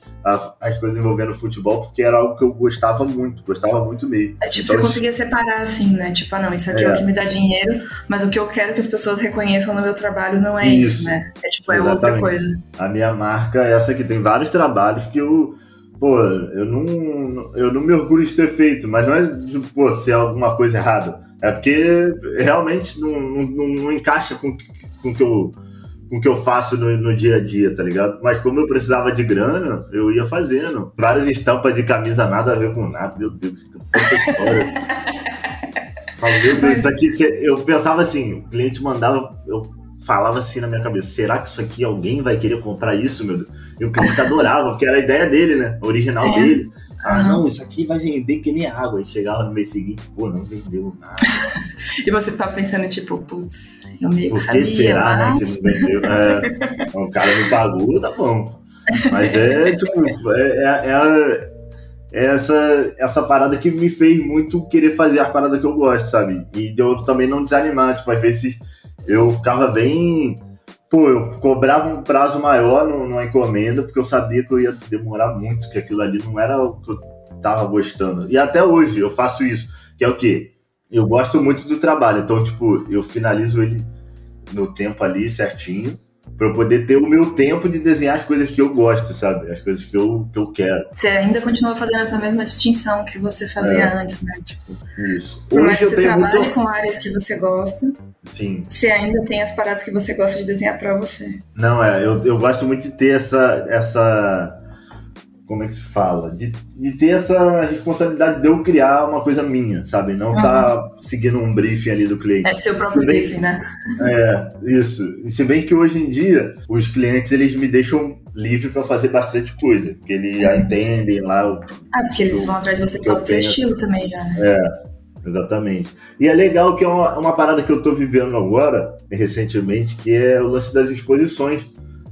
as coisas envolvendo futebol, porque era algo que eu gostava muito, gostava muito mesmo. É tipo, então, você conseguia separar assim, né? Tipo, ah, não, isso aqui é. é. o que me dá dinheiro, mas o que eu quero que as pessoas reconheçam no meu trabalho não é isso, isso né? É tipo, é Exatamente. outra coisa. A minha marca é essa que tem vários trabalhos que eu pô, eu não, eu não me orgulho de ter feito, mas não é de pô, ser alguma coisa errada. É porque realmente não, não, não encaixa com, com o que eu com o que eu faço no, no, dia a dia, tá ligado? Mas como eu precisava de grana, eu ia fazendo. Várias estampas de camisa nada a ver com nada, meu Deus, tanta história. Falo, meu Deus, isso aqui, eu pensava assim, o cliente mandava, eu falava assim na minha cabeça, será que isso aqui alguém vai querer comprar isso, meu Deus? E o cliente adorava, porque era a ideia dele, né? A original Sim. dele. Ah, uhum. não, isso aqui vai vender que nem água. E chegava no mês seguinte, pô, não vendeu nada. e você ficava pensando, tipo, putz, eu meio que Por que será, mas... né, que não vendeu? É, o cara me pagou, tá bom. Mas é, tipo, é, é, é, é essa, essa parada que me fez muito querer fazer a parada que eu gosto, sabe? E deu também não desanimar, tipo, às vezes eu ficava bem pô, eu cobrava um prazo maior numa encomenda, porque eu sabia que eu ia demorar muito, que aquilo ali não era o que eu tava gostando. E até hoje eu faço isso, que é o quê? Eu gosto muito do trabalho, então, tipo, eu finalizo ele no tempo ali certinho, para eu poder ter o meu tempo de desenhar as coisas que eu gosto, sabe? As coisas que eu, que eu quero. Você ainda continua fazendo essa mesma distinção que você fazia é. antes, né? Tipo, Isso. Por mais que você trabalhe muito... com áreas que você gosta, Sim. Você ainda tem as paradas que você gosta de desenhar para você. Não, é, eu, eu gosto muito de ter essa. essa como é que se fala? De, de ter essa responsabilidade de eu criar uma coisa minha, sabe? Não uhum. tá seguindo um briefing ali do cliente. É seu próprio bem, briefing, né? É, isso. E se bem que hoje em dia, os clientes, eles me deixam livre para fazer bastante coisa, porque eles já entendem lá o... Ah, porque eles vão atrás de você pelo seu estilo também, já, né? É, Exatamente. E é legal que é uma, uma parada que eu tô vivendo agora, recentemente, que é o lance das exposições.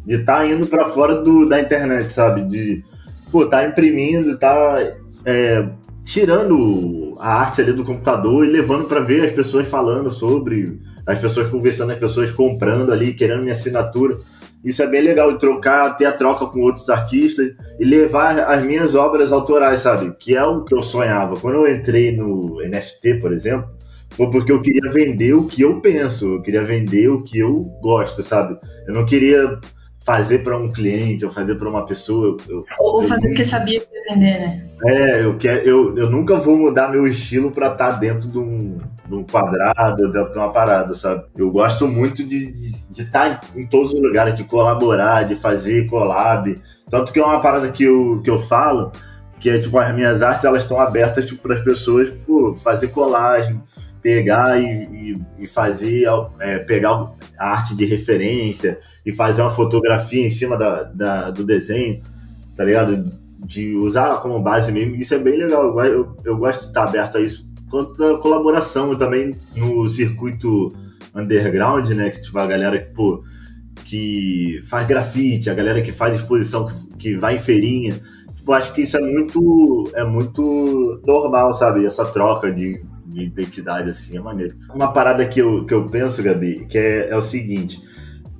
De estar tá indo para fora do, da internet, sabe? De, pô, tá imprimindo, tá é, tirando a arte ali do computador e levando para ver as pessoas falando sobre, as pessoas conversando, as pessoas comprando ali, querendo minha assinatura. Isso é bem legal, trocar, ter a troca com outros artistas e levar as minhas obras autorais, sabe? Que é o que eu sonhava. Quando eu entrei no NFT, por exemplo, foi porque eu queria vender o que eu penso, eu queria vender o que eu gosto, sabe? Eu não queria fazer para um cliente ou fazer para uma pessoa. Eu, ou fazer eu, porque sabia que ia vender, né? É, eu, quero, eu, eu nunca vou mudar meu estilo para estar tá dentro de um, de um quadrado, dentro de uma parada, sabe? Eu gosto muito de estar tá em todos os lugares, de colaborar, de fazer collab. Tanto que é uma parada que eu, que eu falo, que é tipo, as minhas artes elas estão abertas tipo, para as pessoas pô, fazer colagem, pegar e, e, e fazer, é, pegar a arte de referência e fazer uma fotografia em cima da, da, do desenho, tá ligado? De usar como base mesmo, isso é bem legal. Eu, eu, eu gosto de estar aberto a isso. Quanto da colaboração também no circuito underground, né? Que tipo, a galera que, pô, que faz grafite, a galera que faz exposição, que, que vai em feirinha. Tipo, acho que isso é muito, é muito normal, sabe? Essa troca de, de identidade, assim, é maneiro. Uma parada que eu, que eu penso, Gabi, que é, é o seguinte.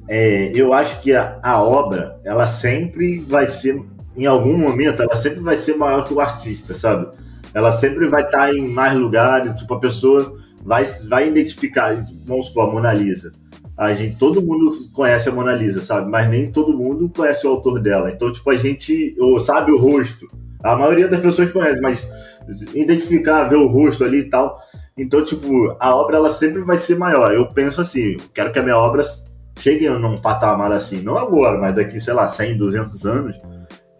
É, eu acho que a, a obra, ela sempre vai ser, em algum momento, ela sempre vai ser maior que o artista, sabe? Ela sempre vai estar em mais lugares, tipo, a pessoa vai, vai identificar, vamos supor, a Mona Lisa. A gente, todo mundo conhece a Mona Lisa, sabe? Mas nem todo mundo conhece o autor dela. Então, tipo, a gente ou sabe o rosto. A maioria das pessoas conhece, mas identificar, ver o rosto ali e tal. Então, tipo, a obra ela sempre vai ser maior. Eu penso assim, quero que a minha obra chegue num patamar assim, não agora, mas daqui, sei lá, 100, 200 anos,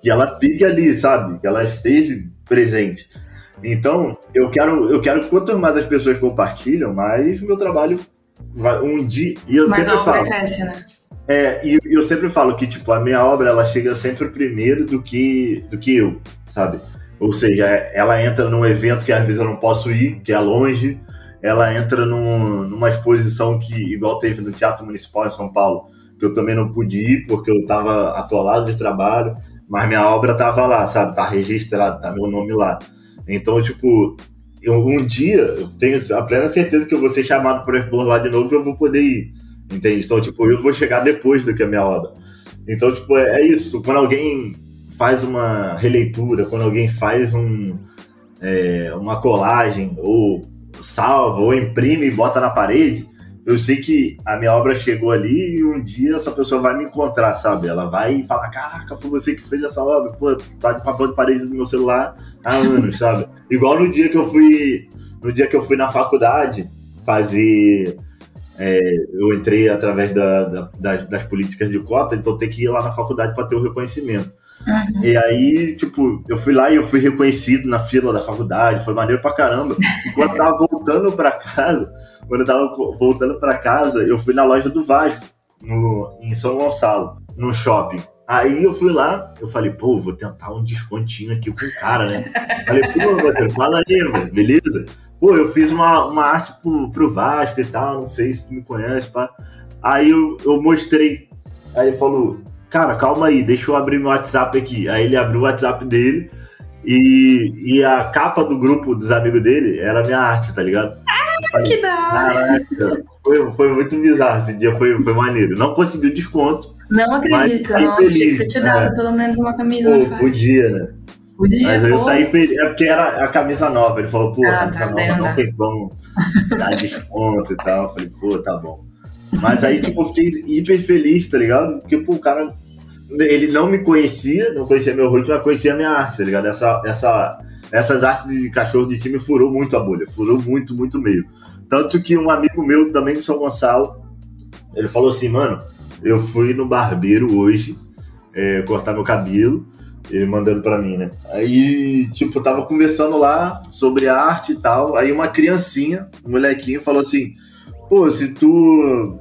que ela fique ali, sabe? Que ela esteja presente. Então, eu quero, eu quero que quanto mais as pessoas compartilham, mais o meu trabalho vai um dia. E eu Mas sempre falo, cresce, né? é, e eu sempre falo que tipo a minha obra ela chega sempre primeiro do que do que eu, sabe? Ou seja, ela entra num evento que às vezes eu não posso ir, que é longe. Ela entra num, numa exposição que igual teve no Teatro Municipal em São Paulo, que eu também não pude ir porque eu estava atolado de trabalho, mas minha obra estava lá, sabe? Tá registrada, tá meu nome lá. Então, tipo, eu, um dia, eu tenho a plena certeza que eu vou ser chamado por, por lá de novo e eu vou poder ir. Entende? Então, tipo, eu vou chegar depois do que a minha obra. Então, tipo, é, é isso. Quando alguém faz uma releitura, quando alguém faz um, é, uma colagem, ou salva, ou imprime e bota na parede, eu sei que a minha obra chegou ali e um dia essa pessoa vai me encontrar, sabe? Ela vai falar, caraca, foi você que fez essa obra, pô, tá de papel de parede no meu celular há anos, sabe? Igual no dia que eu fui, no dia que eu fui na faculdade fazer, é, eu entrei através da, da, das, das, políticas de cota, então tem que ir lá na faculdade para ter o reconhecimento. Uhum. E aí, tipo, eu fui lá e eu fui reconhecido na fila da faculdade, foi maneiro pra caramba. E quando eu tava voltando pra casa, quando eu tava voltando para casa, eu fui na loja do Vasco, no, em São Gonçalo, no shopping. Aí eu fui lá, eu falei, pô, vou tentar um descontinho aqui com o cara, né? falei, pô, você fala aí, mano, beleza? Pô, eu fiz uma, uma arte pro, pro Vasco e tal, não sei se tu me conhece, pá. Aí eu, eu mostrei, aí ele falou, cara, calma aí, deixa eu abrir meu WhatsApp aqui. Aí ele abriu o WhatsApp dele e, e a capa do grupo dos amigos dele era minha arte, tá ligado? Falei, que da hora! Foi, foi muito bizarro esse dia, foi, foi maneiro. Não conseguiu desconto. Não acredito, não. Feliz, tinha que te dado é. pelo menos uma camisa. Pô, podia, né? Podia, Mas eu pô. saí feliz. É porque era a camisa nova. Ele falou, pô, Ah, a camisa tá nova vendo? não tem como dar desconto e tal. Eu falei, pô, tá bom. Mas aí, tipo, fiquei hiper feliz, tá ligado? Porque, pô, o cara. Ele não me conhecia, não conhecia meu rosto, mas conhecia minha arte, tá ligado? Essa, essa, essas artes de cachorro de time furou muito a bolha, furou muito, muito meio. Tanto que um amigo meu também de São Gonçalo, ele falou assim, mano, eu fui no barbeiro hoje é, cortar meu cabelo, ele mandando pra mim, né? Aí, tipo, tava conversando lá sobre arte e tal, aí uma criancinha, um molequinho, falou assim, pô, se tu...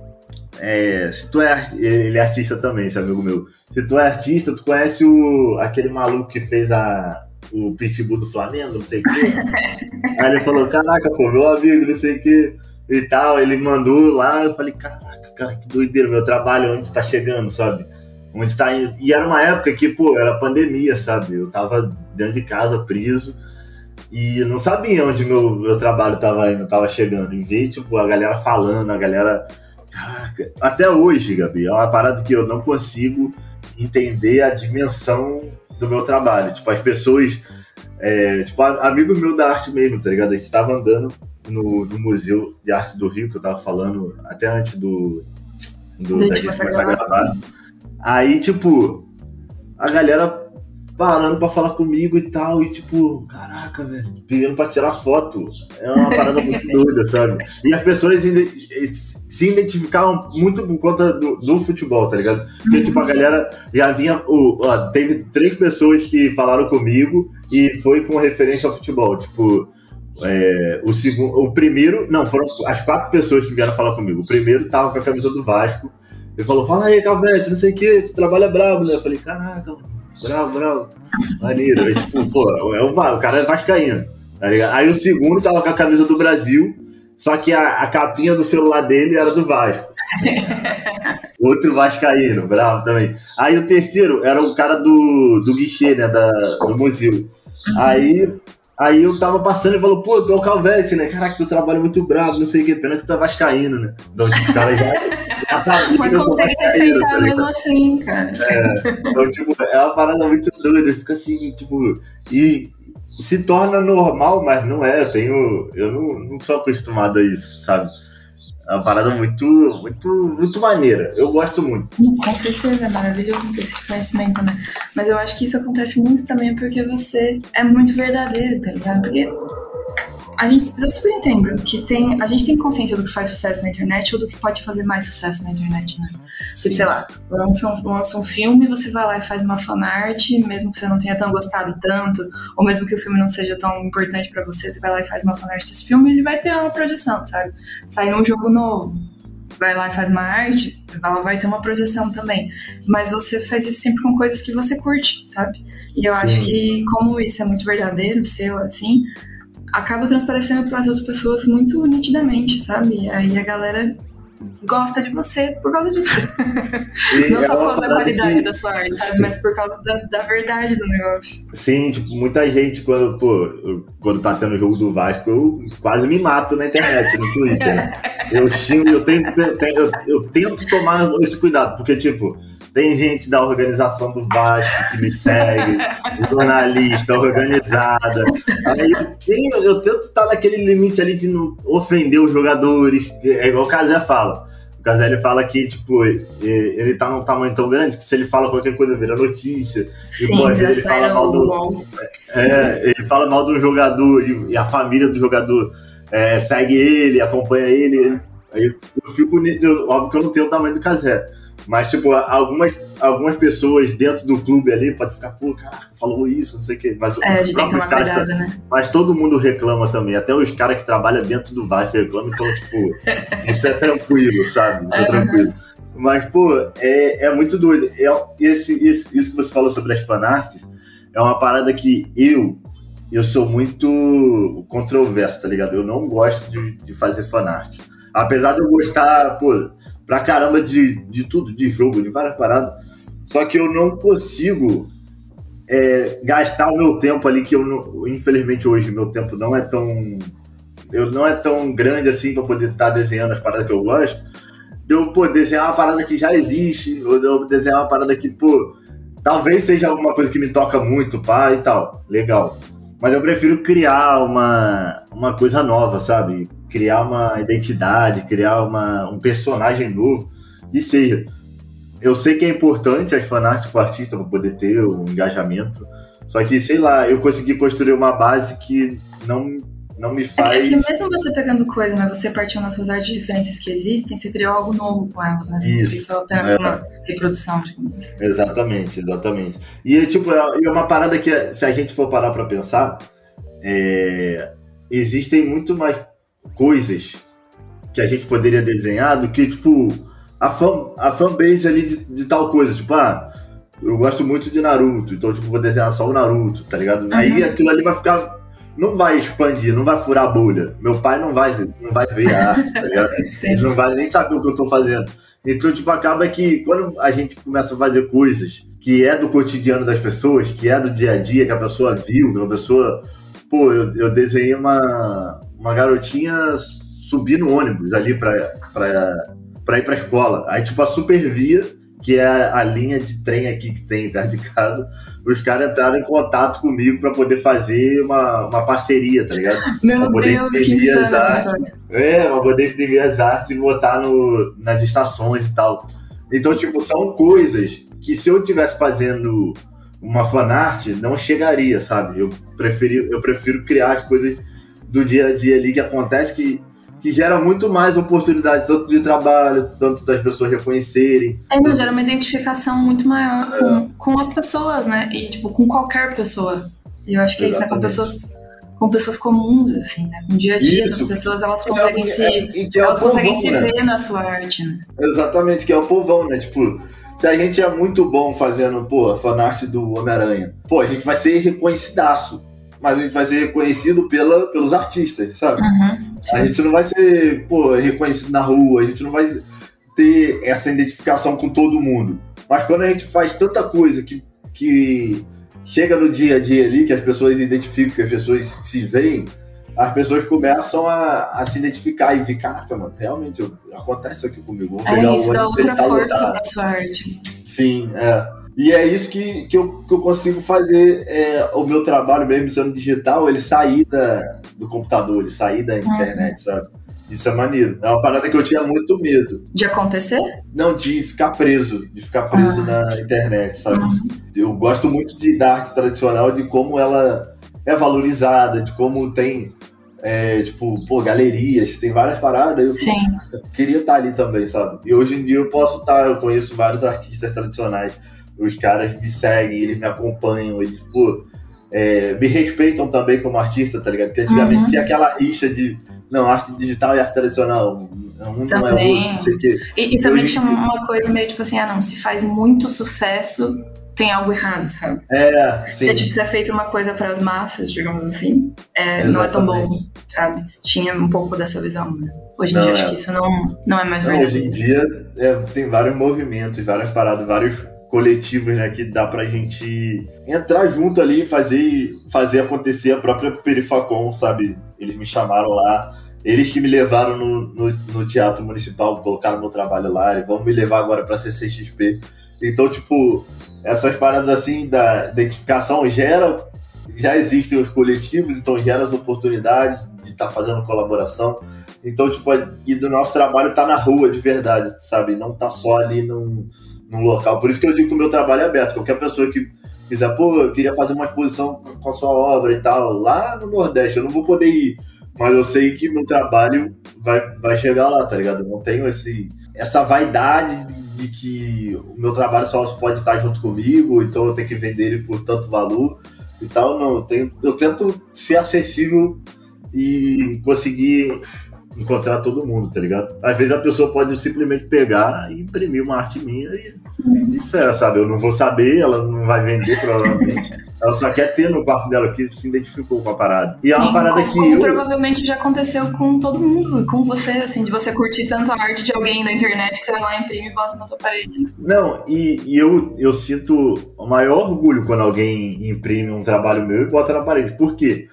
É, se tu é, ele é artista também, esse amigo meu. Se tu é artista, tu conhece o, aquele maluco que fez a, o Pitbull do Flamengo, não sei o quê. Aí ele falou, caraca, pô, meu amigo, não sei o que e tal. Ele mandou lá, eu falei, caraca, cara, que doideira, meu trabalho onde está chegando, sabe? Onde está indo. E era uma época que, pô, era pandemia, sabe? Eu tava dentro de casa, preso, e não sabia onde meu, meu trabalho tava indo, tava chegando. E ver, tipo, a galera falando, a galera. Caraca, até hoje, Gabi, é uma parada que eu não consigo entender a dimensão do meu trabalho. Tipo, as pessoas. É, tipo, amigo meu da arte mesmo, tá ligado? A gente tava andando no, no Museu de Arte do Rio, que eu tava falando até antes do, do da gente começar a gravar. Aí, tipo, a galera parando pra falar comigo e tal, e tipo, caraca, velho, pedindo pra tirar foto. É uma parada muito doida, sabe? E as pessoas ide- se identificavam muito por conta do, do futebol, tá ligado? Porque, tipo, a galera já vinha. O, ó, teve três pessoas que falaram comigo e foi com referência ao futebol. Tipo, é, o segundo. O primeiro. Não, foram as quatro pessoas que vieram falar comigo. O primeiro tava com a camisa do Vasco. Ele falou: Fala aí, Calvete, não sei o que, você trabalha brabo, né? Eu falei: Caraca, mano, bravo, bravo. Maneiro. Aí, tipo, pô, é o, o cara é Vascaíno. Tá ligado? Aí o segundo tava com a camisa do Brasil, só que a, a capinha do celular dele era do Vasco. Outro Vascaíno, bravo também. Aí o terceiro era o cara do, do guichê, né? Da, do museu. Uhum. Aí, aí eu tava passando e falou, pô, tu é o Calvete, né? Caraca, tu trabalha muito bravo, não sei o que, pena que tu é Vascaíno, né? Então, tipo, o cara já. Mas consegue te aceitar tá mesmo assim, cara. É, então, tipo, é uma parada muito doida, fica assim, tipo. E se torna normal, mas não é. Eu tenho. Eu não, não sou acostumado a isso, sabe? É uma parada muito, muito, muito maneira. Eu gosto muito. Com certeza, é maravilhoso ter esse conhecimento, né? Mas eu acho que isso acontece muito também porque você é muito verdadeiro, tá ligado? Porque a gente, eu super entendo que tem, a gente tem consciência do que faz sucesso na internet ou do que pode fazer mais sucesso na internet, né? Tipo, sei lá, lança um, lança um filme, você vai lá e faz uma fanart, mesmo que você não tenha tão gostado tanto, ou mesmo que o filme não seja tão importante para você, você vai lá e faz uma fanart desse filme, ele vai ter uma projeção, sabe? Sai num jogo novo, vai lá e faz uma arte, ela vai ter uma projeção também. Mas você faz isso sempre com coisas que você curte, sabe? E eu Sim. acho que, como isso é muito verdadeiro, seu, assim, acaba transparecendo para as outras pessoas muito nitidamente, sabe? Aí a galera gosta de você por causa disso. Não só é por causa da qualidade que... da sua arte, sabe? Mas por causa da, da, verdade do negócio. Sim, tipo, muita gente, quando, pô, quando tá tendo o jogo do Vasco, eu quase me mato na internet, no Twitter. Eu xingo, eu tento, eu tento tomar esse cuidado, porque, tipo, tem gente da organização do Vasco que me segue, jornalista organizada. Aí eu, tenho, eu tento estar naquele limite ali de não ofender os jogadores. É igual o Casé fala. O Casé ele fala que, tipo, ele tá num tamanho tão grande que se ele fala qualquer coisa vira notícia. Sim, e, pô, ele fala mal do. É, ele fala mal do jogador e, a família do jogador é, segue ele, acompanha ele. Aí eu fico. Óbvio que eu não tenho o tamanho do Casé. Mas, tipo, algumas, algumas pessoas dentro do clube ali podem ficar, pô, caraca, falou isso, não sei o quê. Mas, é, a gente tem que tomar cuidado, tá... né? Mas todo mundo reclama também, até os caras que trabalham dentro do Vasco reclamam, então, tipo, isso é tranquilo, sabe? Isso é, é tranquilo. Mas, pô, é, é muito doido. É, esse, isso, isso que você falou sobre as fanarts é uma parada que eu, eu sou muito controverso, tá ligado? Eu não gosto de, de fazer fanart. Apesar de eu gostar, pô, pra caramba de, de tudo, de jogo, de várias paradas. Só que eu não consigo é, gastar o meu tempo ali, que eu não, infelizmente hoje meu tempo não é tão. Eu não é tão grande assim para poder estar tá desenhando as paradas que eu gosto. De eu pô, desenhar uma parada que já existe, ou de eu desenhar uma parada que, pô, talvez seja alguma coisa que me toca muito, pá, e tal. Legal. Mas eu prefiro criar uma, uma coisa nova, sabe? Criar uma identidade, criar uma, um personagem novo, e seja. Eu sei que é importante as fanarts para o artista para poder ter um engajamento, só que, sei lá, eu consegui construir uma base que não, não me faz. É que mesmo você pegando coisa, né? Você partiu nas suas artes de referências que existem, você criou algo novo com elas, né? Você Isso, só é. uma reprodução, digamos assim. Exatamente, exatamente. E, tipo, é, é uma parada que, se a gente for parar para pensar, é, existem muito mais coisas que a gente poderia desenhar do que, tipo, a, fan, a fanbase ali de, de tal coisa. Tipo, ah, eu gosto muito de Naruto, então, tipo, vou desenhar só o Naruto, tá ligado? Uhum. Aí aquilo ali vai ficar. Não vai expandir, não vai furar a bolha. Meu pai não vai, não vai ver a arte, tá ligado? Ele não vai nem saber o que eu tô fazendo. Então, tipo, acaba que quando a gente começa a fazer coisas que é do cotidiano das pessoas, que é do dia a dia, que a pessoa viu, que a pessoa. Pô, eu, eu desenhei uma, uma garotinha subir no ônibus ali pra, pra ir pra escola. Aí, tipo, a Supervia, que é a, a linha de trem aqui que tem perto de casa, os caras entraram em contato comigo para poder fazer uma, uma parceria, tá ligado? Meu pra poder Deus, as artes, É, pra poder imprimir as artes e botar no, nas estações e tal. Então, tipo, são coisas que se eu tivesse fazendo uma fanart, não chegaria, sabe? Eu preferi, eu prefiro criar as coisas do dia a dia ali que acontece que, que gera muito mais oportunidades, tanto de trabalho, tanto das pessoas reconhecerem. É, não, gera uma identificação muito maior com, é. com as pessoas, né? E, tipo, com qualquer pessoa. E eu acho que é isso, né? Com pessoas com pessoas comuns, assim, né? Com o dia a dia das pessoas, elas conseguem é, se, é, é elas povão, conseguem se né? ver na sua arte, né? Exatamente, que é o povão, né? Tipo, se a gente é muito bom fazendo, pô, fanart do Homem-Aranha, pô, a gente vai ser reconhecidaço mas a gente vai ser reconhecido pela, pelos artistas, sabe? Uhum, a gente não vai ser, pô, reconhecido na rua, a gente não vai. ter essa identificação com todo mundo. Mas quando a gente faz tanta coisa que, que chega no dia a dia ali, que as pessoas identificam, que as pessoas se veem, as pessoas começam a, a se identificar e ver, caraca, mano, realmente eu, acontece isso aqui comigo. Vou é isso, dá outra força pra sua arte. Sim, é. E é isso que, que, eu, que eu consigo fazer é, o meu trabalho mesmo sendo digital, ele sair da, do computador, ele sair da internet, uhum. sabe? Isso é maneiro. É uma parada que eu tinha muito medo. De acontecer? Não, de ficar preso. De ficar preso ah. na internet, sabe? Uhum. Eu gosto muito de, da arte tradicional, de como ela é valorizada, de como tem, é, tipo, pô, galerias, tem várias paradas. Eu, Sim. eu queria estar ali também, sabe? E hoje em dia eu posso estar, eu conheço vários artistas tradicionais. Os caras me seguem, eles me acompanham, eles, pô, é, me respeitam também como artista, tá ligado? Porque antigamente uhum. tinha aquela rixa de não, arte digital e arte tradicional. Um também. não é outro, não sei o quê. E, e também tinha uma coisa meio tipo assim, ah não, se faz muito sucesso, tem algo errado, sabe? É, sim. Se, tipo, se é feita uma coisa para as massas, digamos assim, é, não é tão bom, sabe? Tinha um pouco dessa visão. Né? Hoje em não, dia, é. acho que isso não, não é mais verdade. Hoje em dia, é, tem vários movimentos, várias paradas, vários coletivos, né, que dá pra gente entrar junto ali e fazer, fazer acontecer a própria Perifacom, sabe? Eles me chamaram lá, eles que me levaram no, no, no Teatro Municipal, colocaram meu trabalho lá, e vão me levar agora pra CCXP. Então, tipo, essas paradas assim da identificação gera, já existem os coletivos, então gera as oportunidades de estar tá fazendo colaboração. Então, tipo, e do nosso trabalho tá na rua de verdade, sabe? Não tá só ali num num local. Por isso que eu digo que o meu trabalho é aberto. Qualquer pessoa que quiser, pô, eu queria fazer uma exposição com a sua obra e tal, lá no Nordeste, eu não vou poder ir. Mas eu sei que meu trabalho vai, vai chegar lá, tá ligado? Eu não tenho esse, essa vaidade de, de que o meu trabalho só pode estar junto comigo, então eu tenho que vender ele por tanto valor e tal. Não, eu, tenho, eu tento ser acessível e conseguir encontrar todo mundo, tá ligado? Às vezes a pessoa pode simplesmente pegar e imprimir uma arte minha e, e fé, sabe? Eu não vou saber, ela não vai vender provavelmente. ela só quer ter no quarto dela que se identificou com a parada. E Sim, é uma parada que eu... provavelmente já aconteceu com todo mundo, com você, assim, de você curtir tanto a arte de alguém na internet que você vai lá, imprime e bota na tua parede. Não, e, e eu, eu sinto o maior orgulho quando alguém imprime um trabalho meu e bota na parede. Por quê?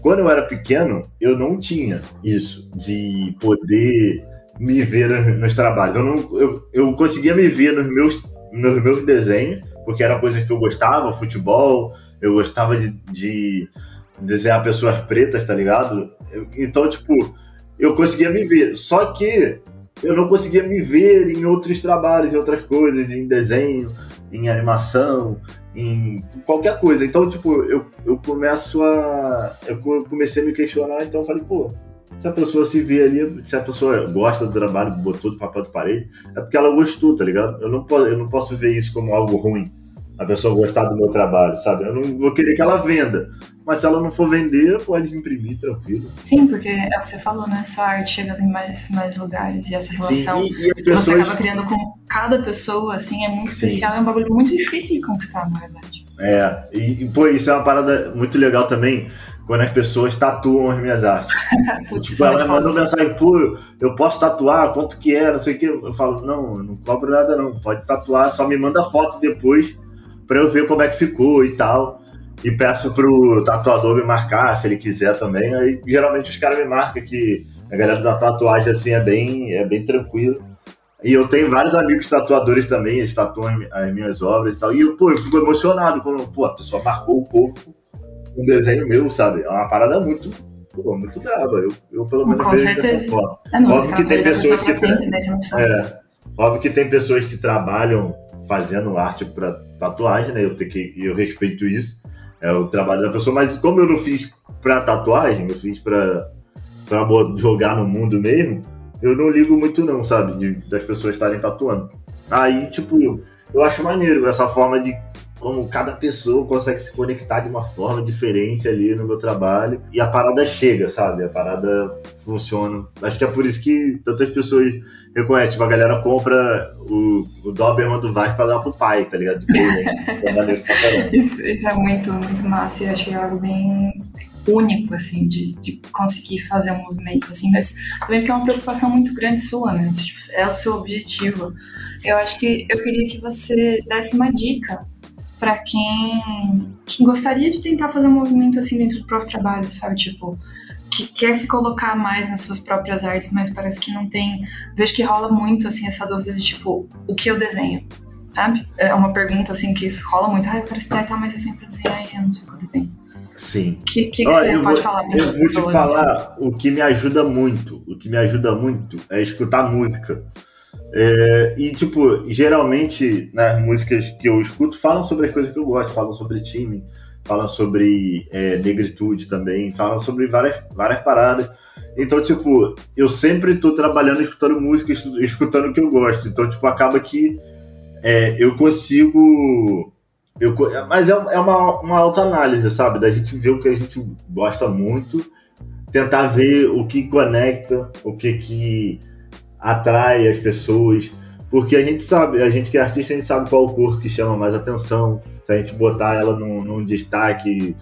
Quando eu era pequeno, eu não tinha isso de poder me ver nos trabalhos. Eu, não, eu, eu conseguia me ver nos meus, nos meus desenhos, porque era coisa que eu gostava, futebol, eu gostava de, de desenhar pessoas pretas, tá ligado? Então, tipo, eu conseguia me ver. Só que eu não conseguia me ver em outros trabalhos, em outras coisas, em desenho, em animação, em qualquer coisa. Então, tipo, eu, eu começo a. Eu comecei a me questionar, então eu falei, pô, se a pessoa se vê ali, se a pessoa gosta do trabalho, botou do papel de parede, é porque ela gostou, tá ligado? Eu não, eu não posso ver isso como algo ruim. A pessoa gostar do meu trabalho, sabe? Eu não vou querer que ela venda. Mas se ela não for vender, pode imprimir tranquilo. Sim, porque é o que você falou, né? Sua arte chega em mais, mais lugares e essa relação Sim, e, e pessoas... você acaba criando com cada pessoa, assim, é muito especial. Sim. É um bagulho muito difícil de conquistar, na verdade. É, e, e pô, isso é uma parada muito legal também quando as pessoas tatuam as minhas artes. tipo, ela mandou mensagem, pô, eu posso tatuar, quanto que é, não sei o que. Eu falo, não, eu não cobro nada não, pode tatuar, só me manda foto depois pra eu ver como é que ficou e tal e peço pro tatuador me marcar, se ele quiser também. Aí geralmente os caras me marcam que a galera da tatuagem assim é bem, é bem tranquilo. E eu tenho vários amigos tatuadores também, eles tatuam as minhas obras e tal. E eu, pô, eu fico emocionado quando pô, a pessoa marcou o corpo um desenho meu, sabe? É uma parada muito, pô, muito brava. Eu, eu pelo menos Com vejo certeza. dessa forma. É, não, óbvio que tem pessoas que. Sempre, né? é, óbvio que tem pessoas que trabalham fazendo arte para tatuagem, né? Eu, tenho que, eu respeito isso é o trabalho da pessoa, mas como eu não fiz pra tatuagem, eu fiz pra jogar no mundo mesmo, eu não ligo muito não, sabe, de, das pessoas estarem tatuando. Aí, tipo, eu acho maneiro essa forma de como cada pessoa consegue se conectar de uma forma diferente ali no meu trabalho e a parada chega, sabe? A parada funciona. Acho que é por isso que tantas pessoas reconhecem. Tipo, a galera compra o, o Doberman do Vasco pra dar pro pai, tá ligado? é isso, isso, é muito, muito massa e acho que é algo bem único, assim, de, de conseguir fazer um movimento, assim, mas também porque é uma preocupação muito grande sua, né? Tipo, é o seu objetivo. Eu acho que eu queria que você desse uma dica para quem, quem gostaria de tentar fazer um movimento assim dentro do próprio trabalho, sabe? Tipo, que quer se colocar mais nas suas próprias artes, mas parece que não tem. Vejo que rola muito assim essa dúvida de tipo, o que eu desenho? Sabe? É uma pergunta assim que isso rola muito. Ah, eu quero estudar, tá, mas eu sempre desenho, e eu não sei o que eu desenho. Sim. O que, que, que você pode vou, falar Eu vou te falar assim? o que me ajuda muito. O que me ajuda muito é escutar música. É, e, tipo, geralmente, nas né, músicas que eu escuto falam sobre as coisas que eu gosto, falam sobre time, falam sobre é, negritude também, falam sobre várias, várias paradas. Então, tipo, eu sempre tô trabalhando escutando música, escutando o que eu gosto. Então, tipo, acaba que é, eu consigo. Eu, mas é, é uma, uma autoanálise, sabe? Da gente ver o que a gente gosta muito, tentar ver o que conecta, o que que atrai as pessoas. Porque a gente sabe, a gente que é artista, a gente sabe qual cor que chama mais atenção. Se a gente botar ela num, num destaque,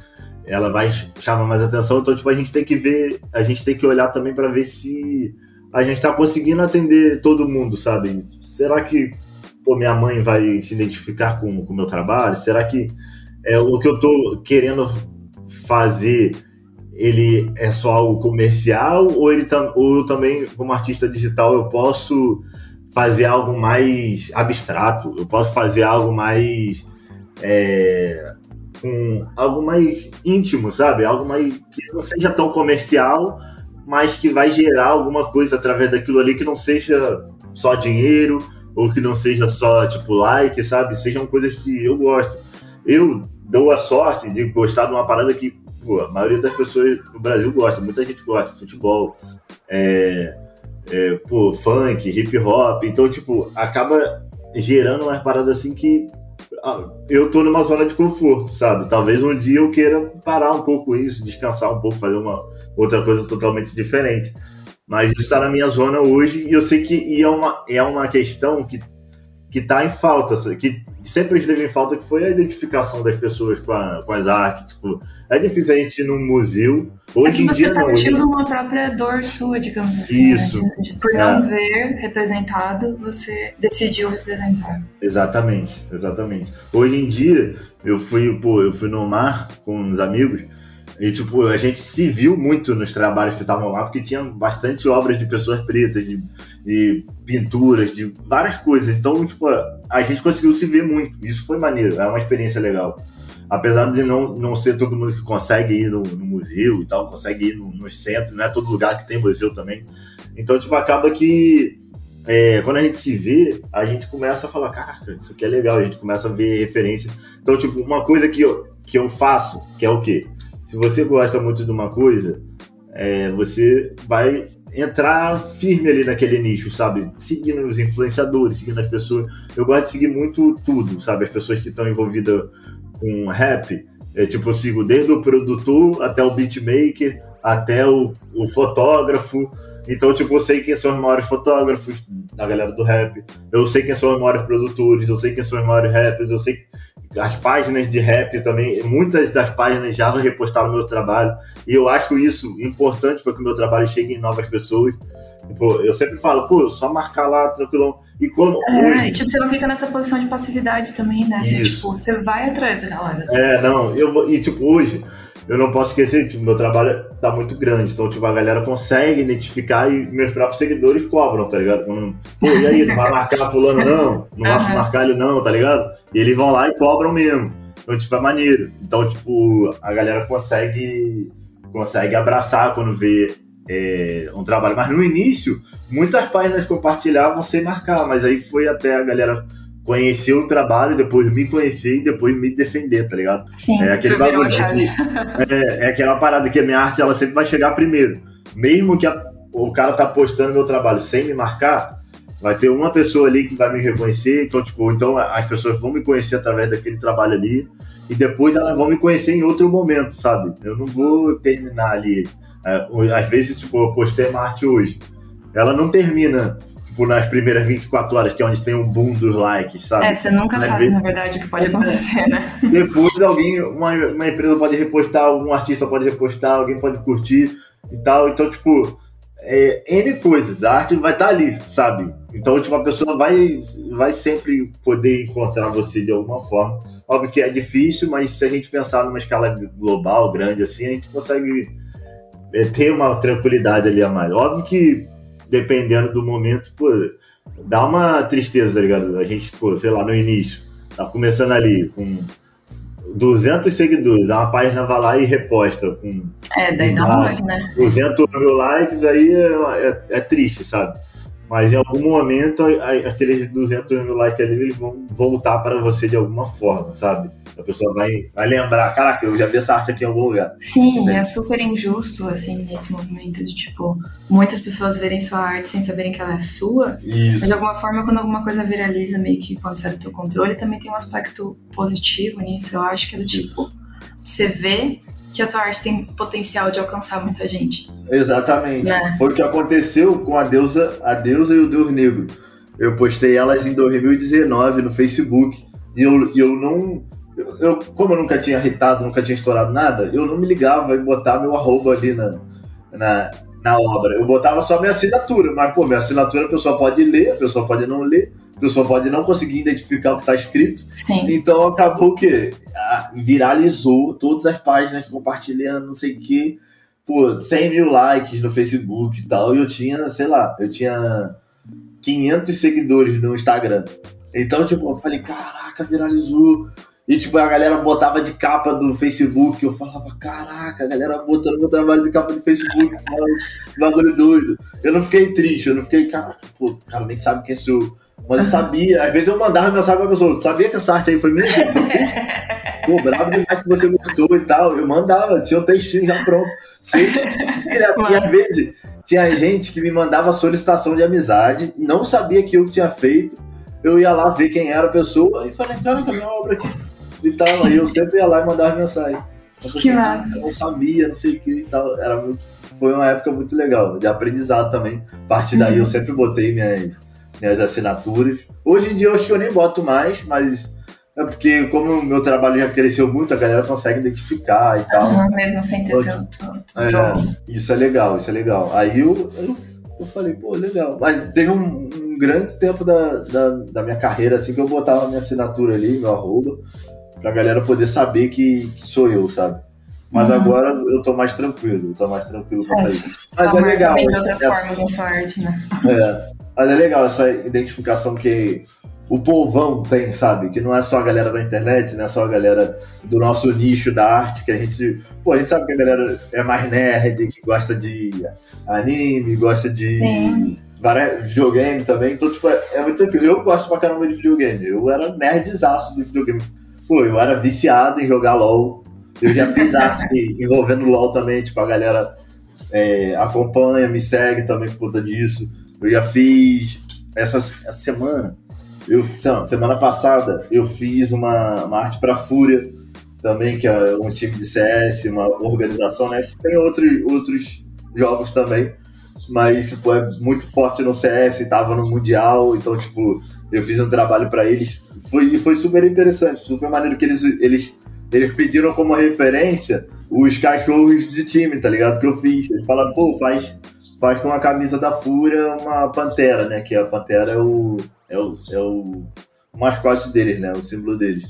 ela vai chamar mais atenção. Então, tipo, a gente tem que ver, a gente tem que olhar também para ver se a gente está conseguindo atender todo mundo, sabe? Será que pô, minha mãe vai se identificar com o meu trabalho? Será que é, o que eu estou querendo fazer ele é só algo comercial ou ele ou eu também como artista digital eu posso fazer algo mais abstrato eu posso fazer algo mais é, com algo mais íntimo sabe? Algo mais que não seja tão comercial mas que vai gerar alguma coisa através daquilo ali que não seja só dinheiro ou que não seja só tipo like sabe? Sejam coisas que eu gosto. Eu dou a sorte de gostar de uma parada que pô, a maioria das pessoas no Brasil gosta, muita gente gosta futebol, é, é, pô, funk, hip hop, então, tipo, acaba gerando umas paradas assim que ah, eu tô numa zona de conforto, sabe? Talvez um dia eu queira parar um pouco isso, descansar um pouco, fazer uma outra coisa totalmente diferente. Mas isso está na minha zona hoje e eu sei que é, uma, é uma questão que, que tá em falta, que sempre esteve em falta, que foi a identificação das pessoas com, a, com as artes. Tipo, é difícil a gente ir num museu. Hoje é em dia tá não. Você uma própria dor sua, digamos assim. Né? Isso. Né? Por não é. ver representado, você decidiu representar. Exatamente, exatamente. Hoje em dia, eu fui, pô, eu fui no mar com uns amigos. E, tipo, a gente se viu muito nos trabalhos que estavam lá, porque tinha bastante obras de pessoas pretas, de, de, pinturas, de várias coisas. Então, tipo, a gente conseguiu se ver muito. Isso foi maneiro, é uma experiência legal apesar de não, não ser todo mundo que consegue ir no, no museu e tal, consegue ir no, no, não é todo lugar que tem museu também. Então, tipo, acaba que é, quando a gente se vê, a gente começa a falar, caraca, isso aqui é legal, a gente começa a ver referência. Então, tipo, uma coisa que eu, que eu faço, que é o quê? Se você gosta muito de uma coisa, é, você vai entrar firme ali naquele nicho, sabe? Seguindo os influenciadores, seguindo as pessoas. Eu gosto de seguir muito tudo, sabe? As pessoas que estão envolvidas com rap, é, tipo, eu sigo desde o produtor até o beatmaker, até o, o fotógrafo. Então, tipo, eu sei quem são os maiores fotógrafos da galera do rap, eu sei quem são os maiores produtores, eu sei quem são os maiores rappers, eu sei as páginas de rap também, muitas das páginas já repostaram meu trabalho, e eu acho isso importante para que o meu trabalho chegue em novas pessoas. Tipo, eu sempre falo, pô, só marcar lá, tranquilão. E como. É, hoje... tipo, você não fica nessa posição de passividade também, né? Você, tipo, você vai atrás da galera. É, não, eu vou. E tipo, hoje, eu não posso esquecer, tipo, meu trabalho tá muito grande. Então, tipo, a galera consegue identificar e meus próprios seguidores cobram, tá ligado? Quando, pô, e aí, não vai marcar fulano, não? Não uhum. vai marcar ele, não, tá ligado? E eles vão lá e cobram mesmo. Então, tipo, é maneiro. Então, tipo, a galera consegue consegue abraçar quando vê é, um trabalho. Mas no início, muitas páginas compartilhavam sem marcar, mas aí foi até a galera conhecer o trabalho, depois me conhecer e depois me defender, tá ligado? Sim, é aquele bagulho é, é, aquela parada que a minha arte ela sempre vai chegar primeiro. Mesmo que a, o cara tá postando meu trabalho sem me marcar, vai ter uma pessoa ali que vai me reconhecer, então tipo, então as pessoas vão me conhecer através daquele trabalho ali e depois elas vão me conhecer em outro momento, sabe? Eu não vou terminar ali às vezes, tipo, eu postei uma arte hoje. Ela não termina. tipo, nas primeiras 24 horas, que é onde tem um boom dos likes, sabe? É, você nunca sabe, vezes... na verdade, o que pode acontecer, né? Depois alguém, uma, uma empresa pode repostar, algum artista pode repostar, alguém pode curtir e tal. Então, tipo, é, N coisas. A arte vai estar tá ali, sabe? Então, tipo, a pessoa vai, vai sempre poder encontrar você de alguma forma. Óbvio que é difícil, mas se a gente pensar numa escala global, grande assim, a gente consegue é, ter uma tranquilidade ali a mais. Óbvio que, dependendo do momento, pô, dá uma tristeza, tá ligado? A gente, pô, sei lá, no início, tá começando ali com 200 seguidores, a página vai lá e reposta com. É, daí dá né? 200 mil likes, aí é, é, é, triste, sabe? Mas em algum momento, aqueles 200 mil likes ali eles vão voltar para você de alguma forma, sabe? A pessoa vai, vai lembrar, caraca, eu já vi essa arte aqui em algum lugar. Sim, é super injusto, assim, nesse movimento de, tipo, muitas pessoas verem sua arte sem saberem que ela é sua. Isso. Mas de alguma forma, quando alguma coisa viraliza, meio que quando sai do teu controle, também tem um aspecto positivo nisso, eu acho, que é do tipo, você vê que a sua arte tem potencial de alcançar muita gente. Exatamente. Né? Foi o que aconteceu com a deusa, a deusa e o Deus Negro. Eu postei elas em 2019 no Facebook. E eu, eu não eu, como eu nunca tinha irritado, nunca tinha estourado nada, eu não me ligava em botar meu arroba ali na, na, na obra. Eu botava só minha assinatura, mas, pô, minha assinatura a pessoa pode ler, a pessoa pode não ler, a pessoa pode não conseguir identificar o que está escrito. Sim. Então acabou que ah, viralizou todas as páginas compartilhando, não sei o quê. Pô, 100 mil likes no Facebook e tal, e eu tinha, sei lá, eu tinha 500 seguidores no Instagram. Então, tipo, eu falei, caraca, viralizou. E, tipo, a galera botava de capa do Facebook. Eu falava, caraca, a galera botando meu trabalho de capa do Facebook. bagulho doido. Eu não fiquei triste, eu não fiquei, caraca, pô, o cara nem sabe quem sou. Mas eu sabia. Às vezes eu mandava mensagem pra pessoa, sabia que essa arte aí foi minha? Pô, bravo demais que você gostou e tal. Eu mandava, tinha um textinho já pronto. e às vezes tinha gente que me mandava solicitação de amizade, não sabia que eu tinha feito. Eu ia lá ver quem era a pessoa e falei, cara, que a minha obra aqui e tal. Aí eu sempre ia lá e mandava mensagem. Que massa. Eu não sabia, não sei o que e tal. Era muito, foi uma época muito legal, de aprendizado também. A partir daí uhum. eu sempre botei minhas, minhas assinaturas. Hoje em dia eu acho que eu nem boto mais, mas é porque como o meu trabalho já cresceu muito, a galera consegue identificar e tal. Uhum, mesmo sem ter tanto. É, isso é legal, isso é legal. Aí eu, eu, eu falei, pô, legal. Mas teve um, um grande tempo da, da, da, minha carreira, assim, que eu botava minha assinatura ali, meu arroba pra galera poder saber que, que sou eu, sabe? Mas uhum. agora eu tô mais tranquilo, tô mais tranquilo pra é, isso. Mas é legal. Tem outras essa, formas na sua arte, né? É, mas é legal essa identificação que o povão tem, sabe? Que não é só a galera da internet, não é só a galera do nosso nicho da arte, que a gente. Pô, a gente sabe que a galera é mais nerd, que gosta de anime, gosta de. Sim. Videogame também, então, tipo, é, é muito tranquilo. Eu gosto pra caramba de videogame. Eu era nerdzaço de videogame Pô, eu era viciado em jogar LOL. Eu já fiz arte envolvendo LOL também, tipo, a galera é, acompanha, me segue também por conta disso. Eu já fiz essa, essa semana, eu, semana passada, eu fiz uma, uma arte para Fúria também, que é um time de CS, uma organização, né? Tem outro, outros jogos também, mas, tipo, é muito forte no CS, tava no Mundial, então, tipo, eu fiz um trabalho para eles foi, foi super interessante, super maneiro que eles, eles, eles pediram como referência os cachorros de time, tá ligado? Que eu fiz. Eles falaram, pô, faz, faz com a camisa da Fúria uma pantera, né? Que a pantera é o, é o, é o, o mascote deles, né? O símbolo deles.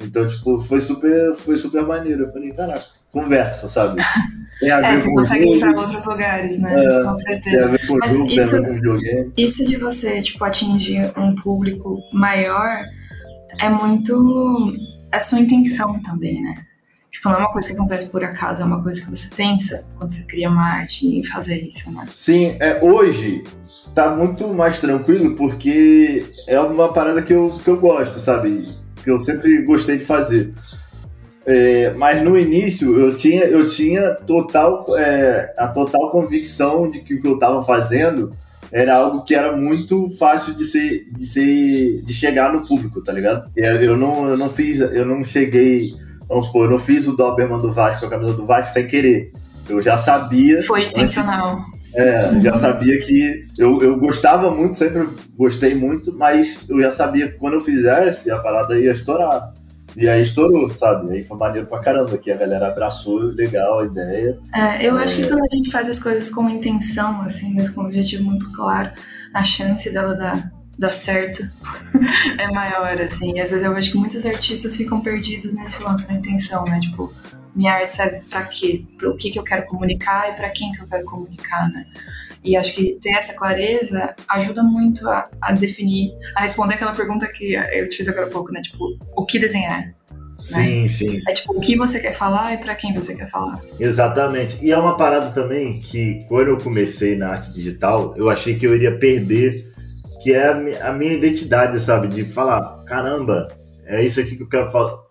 Então, tipo, foi super, foi super maneiro. Eu falei, caraca, conversa, sabe? Tem a é, é, você consegue ir para outros lugares, né? É, com certeza. Tem a ver com Mas jogo, isso. Isso de você, tipo, atingir um público maior é muito a sua intenção também, né? Tipo, não é uma coisa que acontece por acaso, é uma coisa que você pensa quando você cria uma arte em fazer isso, né? Sim, é, hoje tá muito mais tranquilo porque é uma parada que eu, que eu gosto, sabe? Que eu sempre gostei de fazer. É, mas no início eu tinha, eu tinha total, é, a total convicção de que o que eu estava fazendo era algo que era muito fácil de ser, de ser, de chegar no público, tá ligado? Eu não, eu não fiz, eu não cheguei, vamos supor, eu não fiz o Doberman do Vasco, a camisa do Vasco sem querer. Eu já sabia. Foi intencional. Antes, É, já sabia que eu, eu gostava muito, sempre gostei muito, mas eu já sabia que quando eu fizesse, a parada ia estourar. E aí estourou, sabe? Aí foi maneiro pra caramba, que a galera abraçou, legal a ideia. É, eu é... acho que quando a gente faz as coisas com intenção, assim, mas com um objetivo muito claro, a chance dela dar, dar certo é maior, assim. E às vezes eu vejo que muitos artistas ficam perdidos nesse lance da intenção, né? Tipo, minha arte serve para quê? Para o que, que eu quero comunicar e para quem que eu quero comunicar, né? E acho que ter essa clareza ajuda muito a, a, definir, a responder aquela pergunta que eu te fiz agora há pouco, né? Tipo, o que desenhar? Né? Sim, né? sim. É tipo, o que você quer falar e para quem você quer falar. Exatamente. E é uma parada também que, quando eu comecei na arte digital, eu achei que eu iria perder, que é a, minha identidade, sabe? De falar, caramba, é isso aqui que eu quero falar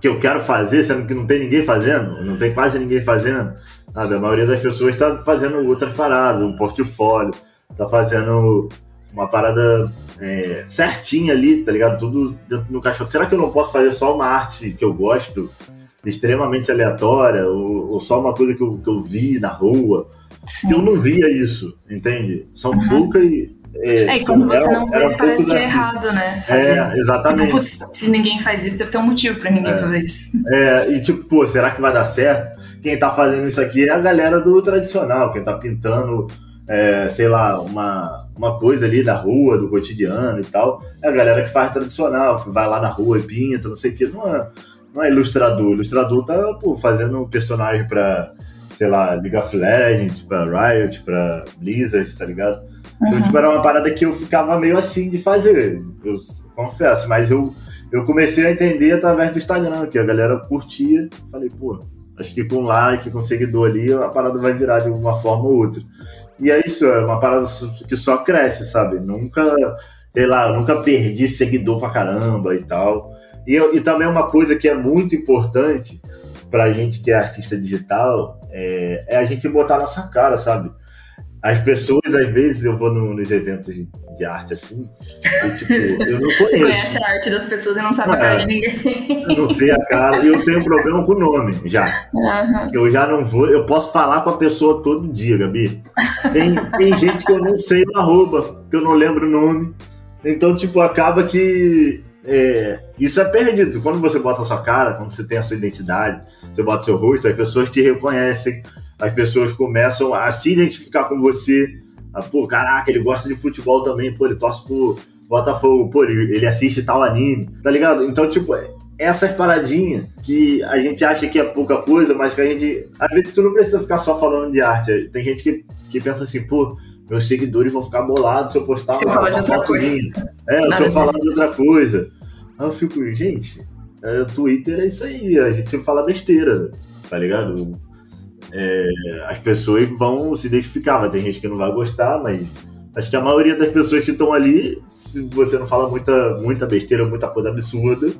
que eu quero fazer, sendo que não tem ninguém fazendo, não tem quase ninguém fazendo, sabe? A maioria das pessoas está fazendo outras paradas, um portfólio, está fazendo uma parada é, certinha ali, tá ligado? Tudo dentro do cachorro. Será que eu não posso fazer só uma arte que eu gosto, extremamente aleatória, ou, ou só uma coisa que eu, que eu vi na rua? Sim. Eu não via isso, entende? São uhum. poucas é, é, e quando você não vê, parece que é errado, né? Fazer. É, exatamente. se ninguém faz isso, deve ter um motivo pra ninguém é. fazer isso. É, e tipo, pô, será que vai dar certo? Quem tá fazendo isso aqui é a galera do tradicional, quem tá pintando, é, sei lá, uma, uma coisa ali da rua, do cotidiano e tal. É a galera que faz tradicional, que vai lá na rua e pinta, não sei o que. Não é, não é ilustrador. O ilustrador tá, pô, fazendo um personagem pra, sei lá, League of Legends, pra Riot, pra Blizzard, tá ligado? Então, tipo, era uma parada que eu ficava meio assim de fazer, eu confesso, mas eu, eu comecei a entender através do Instagram, que a galera curtia. Falei, pô, acho que com like, com seguidor ali, a parada vai virar de uma forma ou outra. E é isso, é uma parada que só cresce, sabe? Nunca, sei lá, nunca perdi seguidor pra caramba e tal. E, e também uma coisa que é muito importante pra gente que é artista digital é, é a gente botar nossa cara, sabe? As pessoas, às vezes, eu vou no, nos eventos de, arte assim, e, tipo, eu não conheço. Você conhece a arte das pessoas e não sabe é, a cara de ninguém. Eu não sei a cara, e eu tenho problema com o nome já. Uhum. Eu já não vou, eu posso falar com a pessoa todo dia, Gabi. Tem, tem gente que eu não sei o arroba, que eu não lembro o nome. Então, tipo, acaba que é, isso é perdido. Quando você bota a sua cara, quando você tem a sua identidade, você bota seu rosto, as pessoas te reconhecem as pessoas começam a se identificar com você. Ah, pô, caraca, ele gosta de futebol também, pô, ele torce pro Botafogo, pô, ele, ele assiste tal anime, tá ligado? Então, tipo, essas paradinhas que a gente acha que é pouca coisa, mas que a gente. Às vezes tu não precisa ficar só falando de arte. Tem gente que, que pensa assim, pô, meus seguidores vão ficar bolados se eu postar se uma, uma de foto minha. É, Nada se eu falar de outra coisa. Aí eu fico, gente, é, o Twitter é isso aí, a gente fala besteira, tá ligado? É, as pessoas vão se identificar. Vai ter gente que não vai gostar, mas acho que a maioria das pessoas que estão ali, se você não fala muita, muita besteira, muita coisa absurda,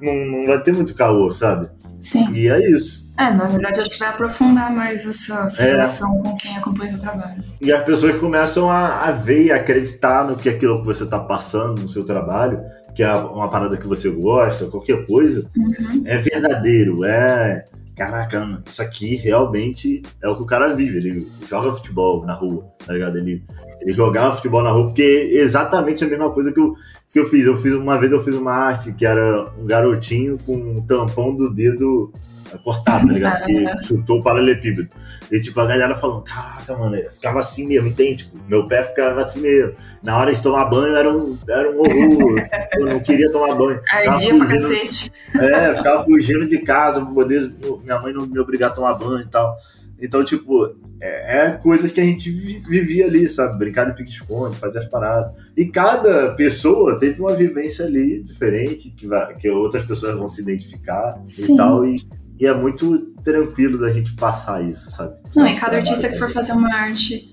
não, não vai ter muito calor, sabe? Sim. E é isso. É, na verdade, acho que vai aprofundar mais essa, essa é. relação com quem acompanha o trabalho. E as pessoas começam a, a ver e acreditar no que aquilo que você está passando no seu trabalho, que é uma parada que você gosta, qualquer coisa, uhum. é verdadeiro, é caraca, isso aqui realmente é o que o cara vive. Ele joga futebol na rua, tá ligado? Ele, ele jogava futebol na rua, porque é exatamente a mesma coisa que eu, que eu fiz. Eu fiz uma vez eu fiz uma arte que era um garotinho com um tampão do dedo cortado, tá ligado? Que chutou o paralelepípedo. E tipo, a galera falando, caraca, mano, eu ficava assim mesmo, entende? Tipo, meu pé ficava assim mesmo. Na hora de tomar banho era um, era um horror. eu não queria tomar banho. Ardia pra cacete. É, ficava fugindo de casa pra poder minha mãe não me obrigar a tomar banho e tal. Então, tipo, é, é coisas que a gente vivia ali, sabe? Brincar de pique-esconde, fazer as paradas. E cada pessoa teve uma vivência ali diferente, que, vai, que outras pessoas vão se identificar Sim. e tal. E e é muito tranquilo da gente passar isso, sabe? Não, e cada artista que for fazer uma arte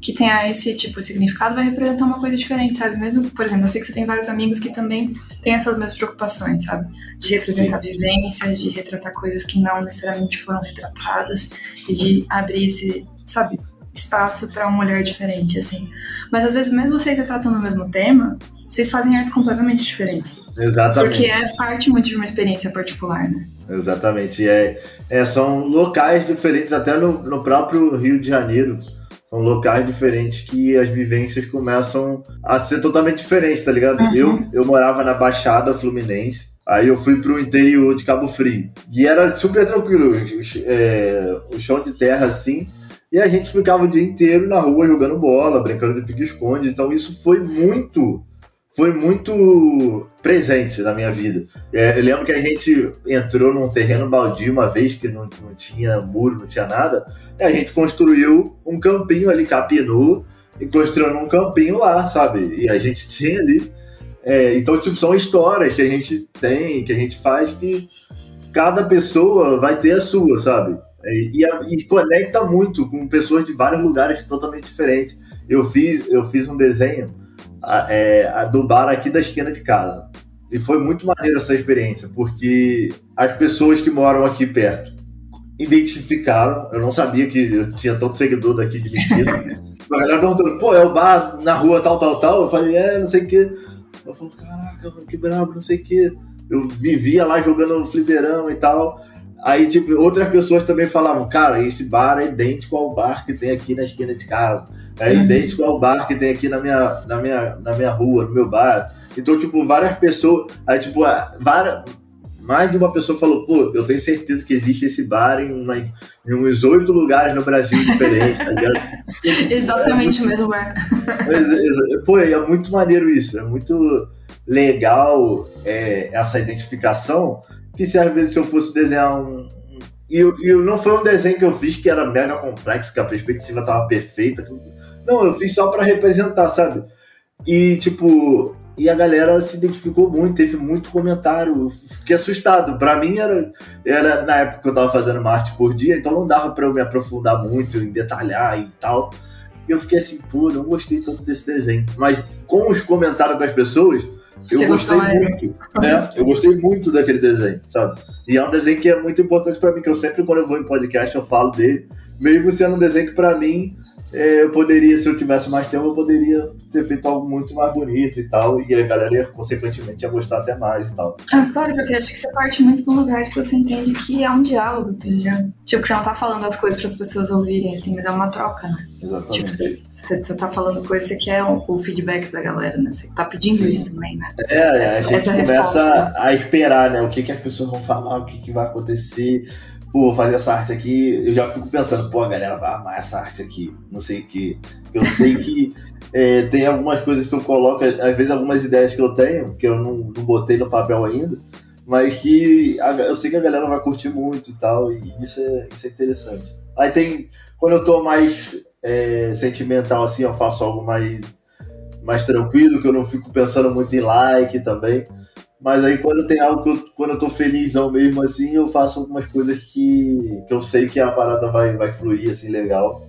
que tenha esse tipo de significado vai representar uma coisa diferente, sabe? Mesmo, por exemplo, eu sei que você tem vários amigos que também têm essas mesmas preocupações, sabe? De representar Sim. vivências, de retratar coisas que não necessariamente foram retratadas e de abrir esse, sabe, espaço para uma mulher diferente, assim. Mas às vezes, mesmo vocês retratando o mesmo tema, vocês fazem artes completamente diferentes. Exatamente. Porque é parte muito de uma experiência particular, né? Exatamente. É, é, são locais diferentes, até no, no próprio Rio de Janeiro. São locais diferentes que as vivências começam a ser totalmente diferentes, tá ligado? Uhum. Eu, eu morava na Baixada Fluminense, aí eu fui pro interior de Cabo Frio. E era super tranquilo, é, o chão de terra assim. E a gente ficava o dia inteiro na rua jogando bola, brincando de pique-esconde. Então isso foi muito foi muito presente na minha vida. É, eu lembro que a gente entrou num terreno baldio uma vez que não, não tinha muro, não tinha nada, e a gente construiu um campinho ali, capinou, e construiu um campinho lá, sabe? E a gente tinha ali. É, então, tipo, são histórias que a gente tem, que a gente faz, que cada pessoa vai ter a sua, sabe? E, e, e conecta muito com pessoas de vários lugares totalmente diferentes. Eu fiz, eu fiz um desenho a, é, a do bar aqui da esquina de casa. E foi muito maneiro essa experiência, porque as pessoas que moram aqui perto identificaram, eu não sabia que eu tinha tanto seguidor daqui de Mesquita. a galera perguntando, pô, é o bar na rua tal, tal, tal. Eu falei, é, não sei o quê. Eu falei, caraca, que brabo, não sei o quê. Eu vivia lá jogando fliperama e tal. Aí, tipo, outras pessoas também falavam, cara, esse bar é idêntico ao bar que tem aqui na esquina de casa. É uhum. idêntico ao bar que tem aqui na minha, na, minha, na minha rua, no meu bar. Então, tipo, várias pessoas. Aí, tipo, várias, mais de uma pessoa falou, pô, eu tenho certeza que existe esse bar em, uma, em uns oito lugares no Brasil diferentes, tá ligado? Exatamente é o mesmo bar. É, pô, é muito maneiro isso, é muito legal é, essa identificação, que se às vezes se eu fosse desenhar um, e, e, não foi um desenho que eu fiz que era mega complexo, que a perspectiva tava perfeita. Não, eu fiz só para representar, sabe? E, tipo, e a galera se identificou muito, teve muito comentário. Fiquei assustado. Para mim era, era na época que eu tava fazendo uma arte por dia, então não dava para eu me aprofundar muito em detalhar e tal. E eu fiquei assim, pô, não gostei tanto desse desenho. Mas com os comentários das pessoas, eu Você gostei muito. Né? Eu gostei muito daquele desenho, sabe? E é um desenho que é muito importante para mim, que eu sempre, quando eu vou em podcast, eu falo dele. Mesmo sendo um desenho que, para mim, eu poderia, se eu tivesse mais tempo, eu poderia ter feito algo muito mais bonito e tal, e a galera, consequentemente, ia gostar até mais e tal. Ah, claro, porque acho que você parte muito do lugar que você entende que é um diálogo, tá ligado? Tipo, que você não tá falando as coisas para as pessoas ouvirem, assim, mas é uma troca, né? Exatamente. Tipo, você, você tá falando coisa, você quer o, o feedback da galera, né? Você tá pedindo Sim. isso também, né? É, é a gente começa resposta. a esperar, né? O que, que as pessoas vão falar, o que, que vai acontecer pô, fazer essa arte aqui, eu já fico pensando, pô, a galera vai amar essa arte aqui, não sei o que. Eu sei que é, tem algumas coisas que eu coloco, às vezes algumas ideias que eu tenho, que eu não, não botei no papel ainda, mas que a, eu sei que a galera vai curtir muito e tal, e isso é, isso é interessante. Aí tem, quando eu tô mais é, sentimental assim, eu faço algo mais, mais tranquilo, que eu não fico pensando muito em like também. Mas aí quando tem algo que eu, quando eu tô felizão mesmo, assim, eu faço algumas coisas que, que eu sei que a parada vai, vai fluir, assim, legal.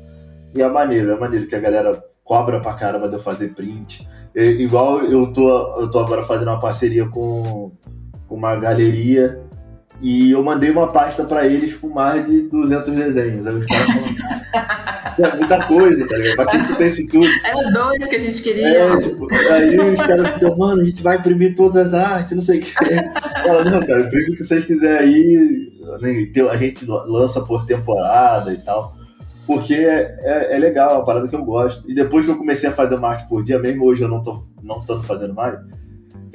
E é maneiro, é maneiro que a galera cobra pra caramba de eu fazer print. É, igual eu tô, eu tô agora fazendo uma parceria com, com uma galeria e eu mandei uma pasta para eles com mais de 200 desenhos. Aí os caras falaram, isso é muita coisa, tá ligado? Pra que tu tem isso tudo? Era dois que a gente queria. É, tipo, aí os caras ficam, mano, a gente vai imprimir todas as artes, não sei o que. Fala, não, cara, imprime o que vocês quiserem aí. A gente lança por temporada e tal. Porque é, é, é legal, é uma parada que eu gosto. E depois que eu comecei a fazer uma arte por dia, mesmo hoje eu não tô, não tô fazendo mais,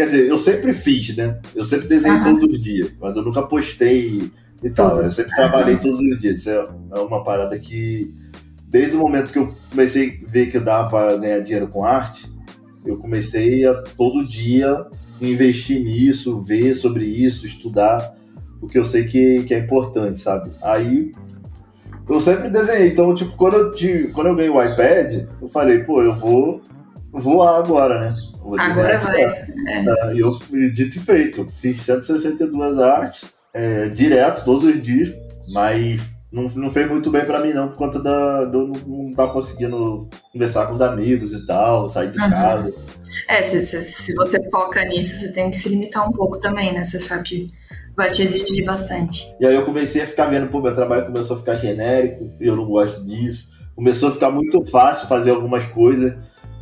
Quer dizer, eu sempre fiz, né? Eu sempre desenhei uhum. todos os dias, mas eu nunca postei e tal. Eu sempre trabalhei todos os dias. Isso é, é uma parada que, desde o momento que eu comecei a ver que dava para ganhar dinheiro com arte, eu comecei a todo dia investir nisso, ver sobre isso, estudar, porque eu sei que, que é importante, sabe? Aí eu sempre desenhei. Então, tipo, quando eu, quando eu ganhei o iPad, eu falei, pô, eu vou voar agora, né? Vou agora vai. É. E eu fui dito e feito. Fiz 162 artes é, direto, todos os dias, mas não, não fez muito bem para mim, não, por conta da, do não estar tá conseguindo conversar com os amigos e tal, sair de uhum. casa. É, se, se, se, você foca nisso, você tem que se limitar um pouco também, né? Você sabe que vai te exigir bastante. E aí eu comecei a ficar vendo, pô, meu trabalho começou a ficar genérico, eu não gosto disso. Começou a ficar muito fácil fazer algumas coisas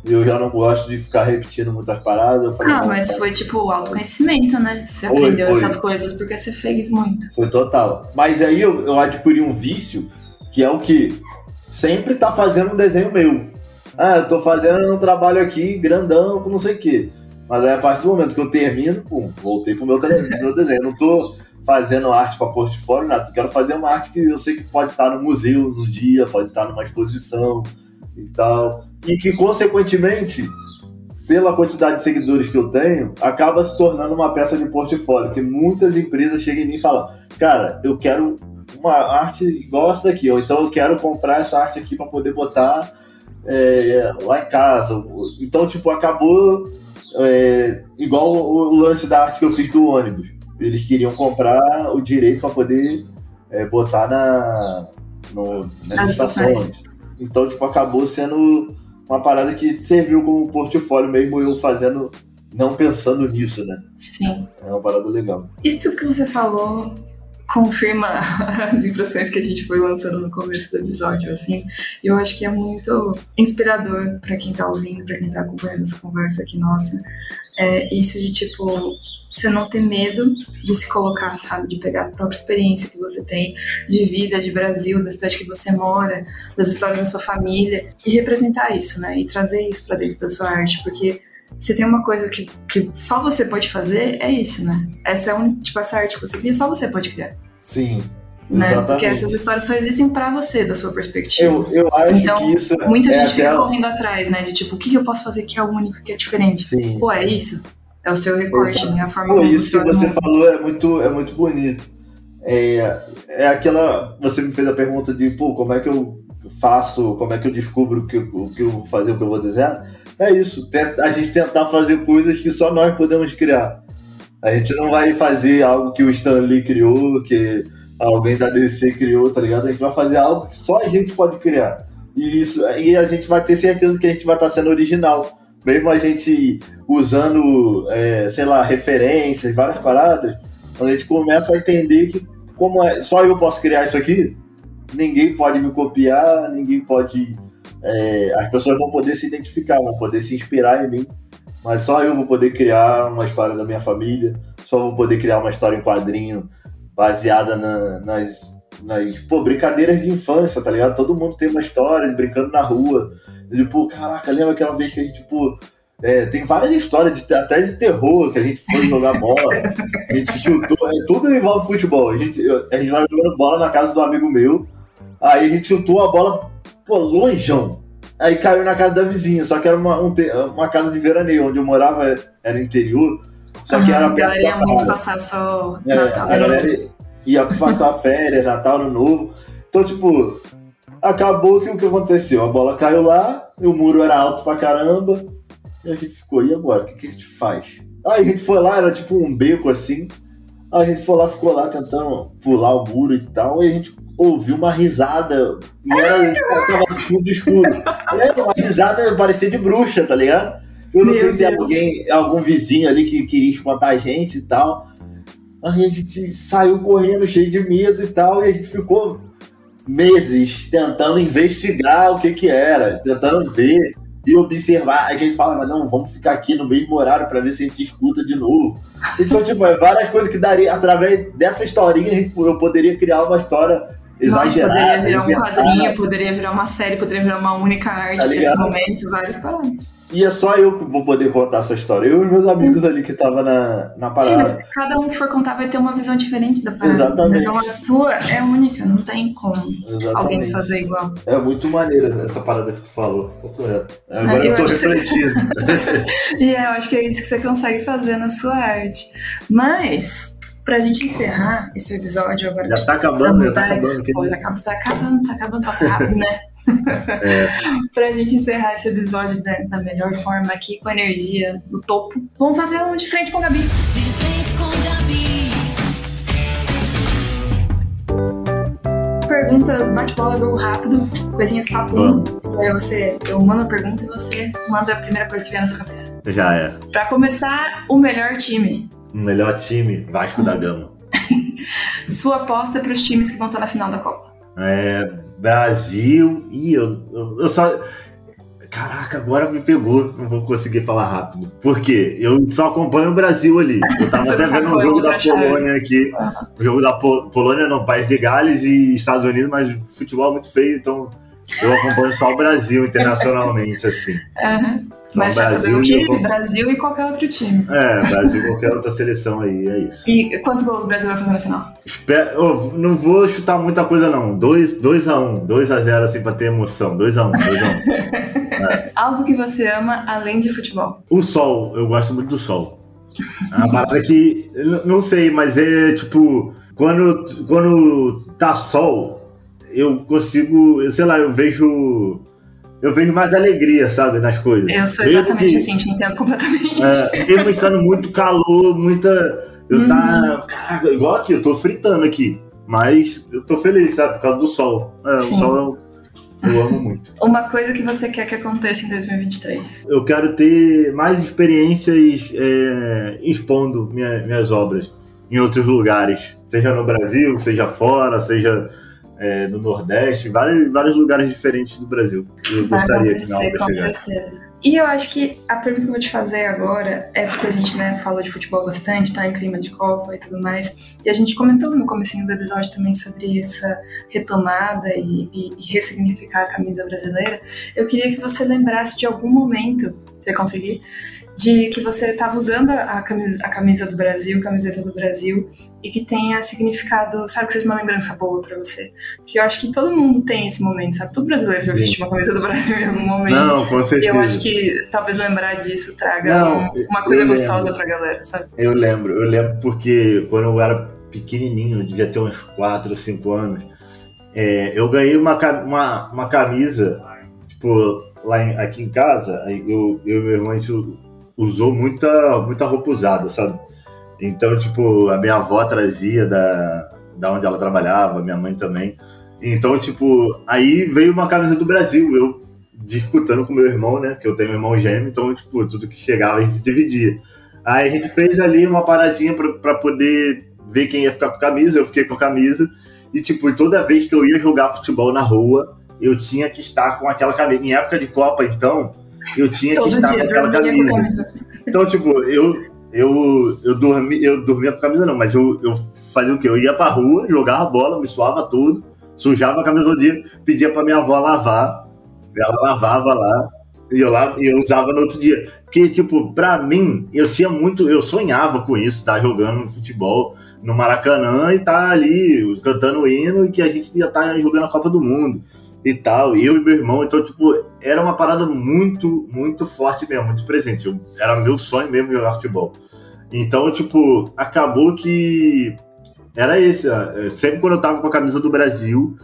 eu já não gosto de ficar repetindo muitas paradas. Falei, ah, mas foi tipo autoconhecimento, né? Você foi, aprendeu foi. essas coisas porque você fez muito. Foi total. Mas aí eu, eu adquiri um vício que é o que sempre tá fazendo um desenho meu. Ah, eu tô fazendo um trabalho aqui grandão com não sei o quê. Mas aí a partir do momento que eu termino, pum, voltei pro meu, meu desenho. Eu não tô fazendo arte para portfólio, nada. Eu quero fazer uma arte que eu sei que pode estar no museu no dia, pode estar numa exposição e tal. E que, consequentemente, pela quantidade de seguidores que eu tenho, acaba se tornando uma peça de portfólio. Que muitas empresas chegam em mim e falam: Cara, eu quero uma arte igual essa daqui, ou então eu quero comprar essa arte aqui para poder botar é, lá em casa. Então, tipo, acabou é, igual o, lance da arte que eu fiz do ônibus. Eles queriam comprar o direito para poder é, botar na, no, nas estações. Então, tipo, acabou sendo uma parada que serviu como portfólio mesmo eu fazendo, não pensando nisso, né? Sim. É uma parada legal. Isso tudo que você falou confirma as impressões que a gente foi lançando no começo do episódio, assim. Eu acho que é muito inspirador para quem tá ouvindo, para quem tá acompanhando essa conversa aqui nossa. É isso de tipo você não ter medo de se colocar, sabe? De pegar a própria experiência que você tem de vida, de Brasil, da cidade que você mora, das histórias da sua família e representar isso, né? E trazer isso para dentro da sua arte, porque você tem uma coisa que, que só você pode fazer, é isso, né? Essa é um tipo, essa arte que você cria, só você pode criar. Sim. Né? Exatamente. Porque essas histórias só existem para você, da sua perspectiva. Eu, eu acho então, que isso. Muita é gente fica correndo atrás, né? De tipo, o que eu posso fazer que é único, que é diferente? Sim. Pô, é isso? É o seu recorte, né? A forma Pô, isso que você falou é muito, é muito bonito. É, é aquela. Você me fez a pergunta de, pô, como é que eu faço, como é que eu descubro o que, o que eu vou fazer, o que eu vou desenhar? É isso, a gente tentar fazer coisas que só nós podemos criar. A gente não vai fazer algo que o Stan Lee criou, que alguém da DC criou, tá ligado? A gente vai fazer algo que só a gente pode criar. E, isso, e a gente vai ter certeza que a gente vai estar sendo original mesmo a gente usando, é, sei lá, referências, várias paradas, a gente começa a entender que como é, só eu posso criar isso aqui, ninguém pode me copiar, ninguém pode. É, as pessoas vão poder se identificar, vão poder se inspirar em mim, mas só eu vou poder criar uma história da minha família, só vou poder criar uma história em quadrinho baseada na, nas, nas pô, brincadeiras de infância, tá ligado? Todo mundo tem uma história brincando na rua, ele, pô, caraca, lembra aquela vez que a gente, tipo. É, tem várias histórias de, até de terror que a gente foi jogar bola. A gente chutou, é, tudo envolve futebol. A gente, a gente tava jogando bola na casa do amigo meu. Aí a gente chutou a bola, pô, longeão. Aí caiu na casa da vizinha, só que era uma, um, uma casa de veraneio, onde eu morava era interior. Só que era perto. A galera ia muito passar só é, Natal. A galera ia passar férias, Natal, Ano Novo. Então, tipo, Acabou que o que aconteceu? A bola caiu lá, o muro era alto pra caramba, e a gente ficou, e agora? O que, que a gente faz? Aí a gente foi lá, era tipo um beco assim. Aí a gente foi lá, ficou lá tentando pular o muro e tal, e a gente ouviu uma risada. E era, tava tudo escuro. Era uma risada parecia de bruxa, tá ligado? Eu não Meu sei se Deus. alguém, algum vizinho ali que queria espantar a gente e tal. Aí a gente saiu correndo cheio de medo e tal, e a gente ficou meses tentando investigar o que que era, tentando ver e observar. A gente fala, mas não, vamos ficar aqui no mesmo horário para ver se a gente escuta de novo. Então, tipo, é várias coisas que daria, através dessa historinha, gente, eu poderia criar uma história exagerada. Nossa, poderia virar um quadrinho, poderia virar uma série, poderia virar uma única arte tá desse momento, vários parâmetros. E é só eu que vou poder contar essa história. Eu e meus amigos ali que estavam na, na parada. Sim, mas cada um que for contar vai ter uma visão diferente da parada. Exatamente. Então a sua é única, não tem como Exatamente. alguém fazer igual. É muito maneira essa parada que tu falou. Agora eu, eu tô refletindo. Você... e é, eu acho que é isso que você consegue fazer na sua arte. Mas, pra gente encerrar esse episódio agora. Já tá acabando, já tá acabando. Pô, já tá, tá acabando, tá acabando, passa rápido, né? É. pra gente encerrar esse episódio da, da, melhor forma aqui, com a energia do topo, vamos fazer um de frente com a Gabi. De frente com Gabi. Perguntas, bate-bola, jogo rápido, coisinhas papo. Aí você, eu mando a pergunta e você manda a primeira coisa que vier na sua cabeça. Já é. Pra começar, o melhor time. O melhor time, Vasco da Gama. Sua aposta para os times que vão estar na final da Copa. É, Brasil. Ih, eu, eu, eu só. Caraca, agora me pegou. Não vou conseguir falar rápido. Por quê? Eu só acompanho o Brasil ali. Eu tava até vendo o jogo da Polônia aqui. O jogo da Pol Polônia, não, País de Gales e Estados Unidos, mas futebol é muito feio, então eu acompanho só o Brasil internacionalmente, assim. Uhum. Mas já sabemos que eu... Brasil e qualquer outro time. É, Brasil e qualquer outra seleção aí, é isso. E quantos gols o Brasil vai fazer na final? Espero, oh, não vou chutar muita coisa, não. 2 a 1 2 a 0 assim, pra ter emoção. 2 a 1 2 a 1 é. Algo que você ama além de futebol? O sol, eu gosto muito do sol. É uma parada que, não sei, mas é tipo, quando, quando tá sol, eu consigo, sei lá, eu vejo eu vejo mais alegria, sabe, nas coisas. Eu sou exatamente que, assim, te entendo completamente. É, estando muito calor, muita. Eu tá, uhum. tá. Caraca, igual aqui, eu tô fritando aqui. Mas eu tô feliz, sabe, por causa do sol. É, o sol eu, eu amo muito. Uma coisa que você quer que aconteça em 2023? Eu quero ter mais experiências é, expondo minha, minhas obras em outros lugares. Seja no Brasil, seja fora, seja é, no Nordeste, vários, vários lugares diferentes do Brasil. Eu Vai gostaria que na obra chegasse. certeza. E eu acho que a pergunta que eu vou te fazer agora é porque a gente né, fala de futebol bastante, tá em clima de Copa e tudo mais. E a gente comentou no começo do episódio também sobre essa retomada e, e, e ressignificar a camisa brasileira. Eu queria que você lembrasse de algum momento, se conseguir, de que você estava usando a camisa, a camisa do Brasil, a camiseta do Brasil, e que tenha significado, sabe, que seja uma lembrança boa para você. Porque eu acho que todo mundo tem esse momento, sabe? Todo brasileiro já vestiu uma camisa do Brasil em algum momento. Não, com certeza. E eu acho que talvez lembrar disso traga Não, um, uma coisa gostosa pra galera, sabe? Eu lembro, eu lembro porque quando eu era pequenininho, devia ter uns 4 ou 5 anos, é, eu ganhei uma, uma, uma camisa, tipo, lá em, aqui em casa, eu, eu e meu irmão, a gente usou muita, muita roupa usada, sabe? Então, tipo, a minha avó trazia da, da onde ela trabalhava, minha mãe também. Então, tipo, aí veio uma camisa do Brasil, eu disputando com meu irmão, né? Que eu tenho um irmão gêmeo, então, tipo, tudo que chegava a gente dividia. Aí a gente fez ali uma paradinha para poder ver quem ia ficar com camisa, eu fiquei com a camisa. E, tipo, toda vez que eu ia jogar futebol na rua, eu tinha que estar com aquela camisa. Em época de Copa, então, eu tinha que estar com aquela camisa. camisa. Então, tipo, eu, eu, eu, dormi, eu dormia com camisa não, mas eu, eu fazia o quê? Eu ia pra rua, jogava bola, me suava tudo, sujava a camisa do dia, pedia pra minha avó lavar, ela lavava lá, e eu, lá, eu usava no outro dia. Porque, tipo, pra mim, eu tinha muito, eu sonhava com isso, estar tá jogando futebol no Maracanã e estar tá ali cantando o hino e que a gente ia estar tá jogando a Copa do Mundo e tal, eu e meu irmão, então, tipo, era uma parada muito, muito forte mesmo, muito presente. Eu, era meu sonho mesmo jogar futebol. Então, tipo, acabou que era esse. Sempre quando eu tava com a camisa do Brasil,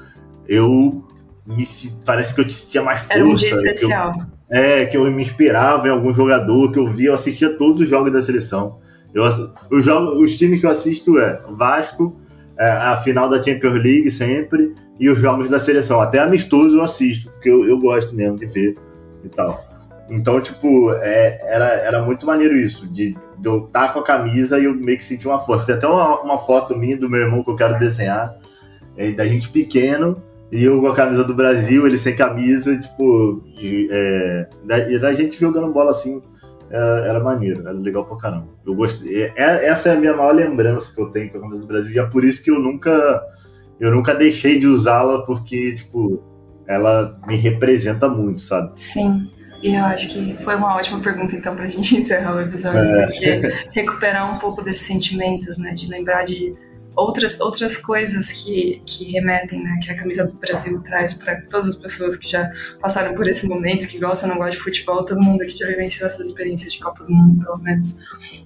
eu me parece que eu tinha mais força. Era um dia especial. Que eu, é, que eu me inspirava em algum jogador que eu via, eu assistia todos os jogos da seleção. Eu, os, jogos, os times que eu assisto é Vasco, é, a final da Champions League sempre, e os jogos da seleção. Até amistoso eu assisto, porque eu, eu gosto mesmo de ver e tal. Então, tipo, é, era, era muito maneiro isso, de, de eu estar com a camisa e eu meio que sentir uma força. Tem até uma, uma foto minha do meu irmão que eu quero desenhar, é, da gente pequeno, e eu com a camisa do Brasil, ele sem camisa, tipo, é, da, e da gente jogando bola assim, era, era maneiro, era legal pra caramba. Eu gostei, é, é, essa é a minha maior lembrança que eu tenho com a camisa do Brasil, e é por isso que eu nunca eu nunca deixei de usá-la porque, tipo, ela me representa muito, sabe? Sim. E eu acho que foi uma ótima pergunta, então, pra gente encerrar o episódio. É. Porque recuperar um pouco desses sentimentos, né? De lembrar de outras, outras coisas que, que remetem, né, que a camisa do Brasil traz para todas as pessoas que já passaram por esse momento, que gostam ou não gostam de futebol, todo mundo aqui já vivenciou essas experiências de Copa do Mundo, pelo menos.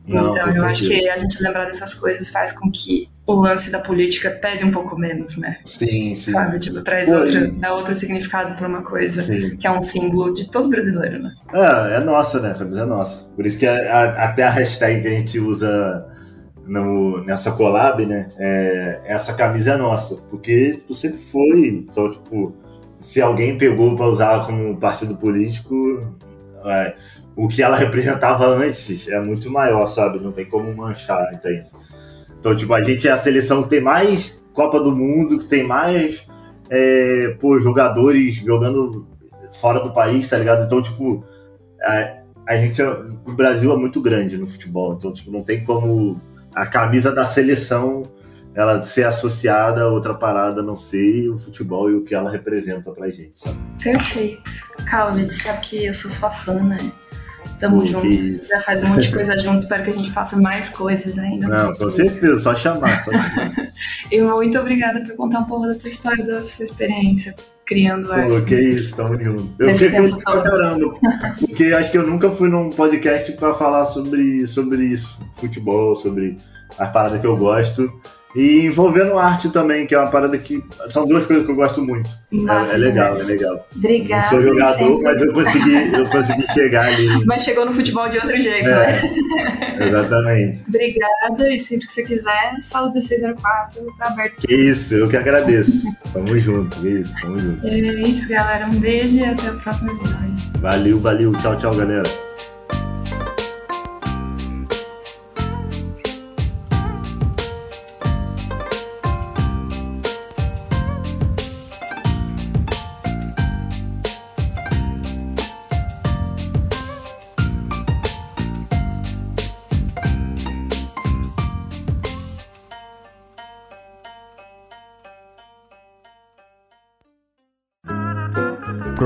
Não, então, eu acho que a gente lembrar dessas coisas faz com que o lance da política pese um pouco menos, né? Sim, sim. Sabe? Tipo, traz outra, dá outro significado para uma coisa sim. que é um símbolo de todo brasileiro, né? É, é nossa, né? A camisa é nossa. Por isso que a, a, até a hashtag que a gente usa no, nessa collab, né? É, essa camisa é nossa, porque tipo, sempre foi. Então, tipo, se alguém pegou para usar como partido político, é, o que ela representava antes é muito maior, sabe? Não tem como manchar, entende? Então, tipo, a gente é a seleção que tem mais Copa do Mundo, que tem mais é, pô, jogadores jogando fora do país, tá ligado? Então, tipo, a, a gente, é, o Brasil é muito grande no futebol, então, tipo, não tem como a camisa da seleção ela ser associada a outra parada, não sei, o futebol e o que ela representa pra gente, sabe? Perfeito. Calvin, sabe que eu sou sua fã, né? Tamo juntos, já faz um monte de coisa juntos, espero que a gente faça mais coisas ainda. Não, com certeza, só chamar, só chamar. e muito obrigada por contar um pouco da tua história, da sua experiência criando. Pô, que isso, tamo junto. Eu fiquei feliz pra caramba, porque acho que eu nunca fui num podcast pra falar sobre, sobre isso, futebol, sobre as paradas que eu gosto. E envolvendo arte também, que é uma parada que. São duas coisas que eu gosto muito. Nossa, é, é, legal, é legal. Obrigada. Sou jogador, sempre. mas eu consegui, eu consegui chegar ali. Mas chegou no futebol de outro jeito, é, né? Exatamente. Obrigada, e sempre que você quiser, só o 1604 tá aberto. Que isso, eu que agradeço. tamo junto, isso, tamo junto. É isso, galera. Um beijo e até o próximo episódio. Valeu, valeu. Tchau, tchau, galera.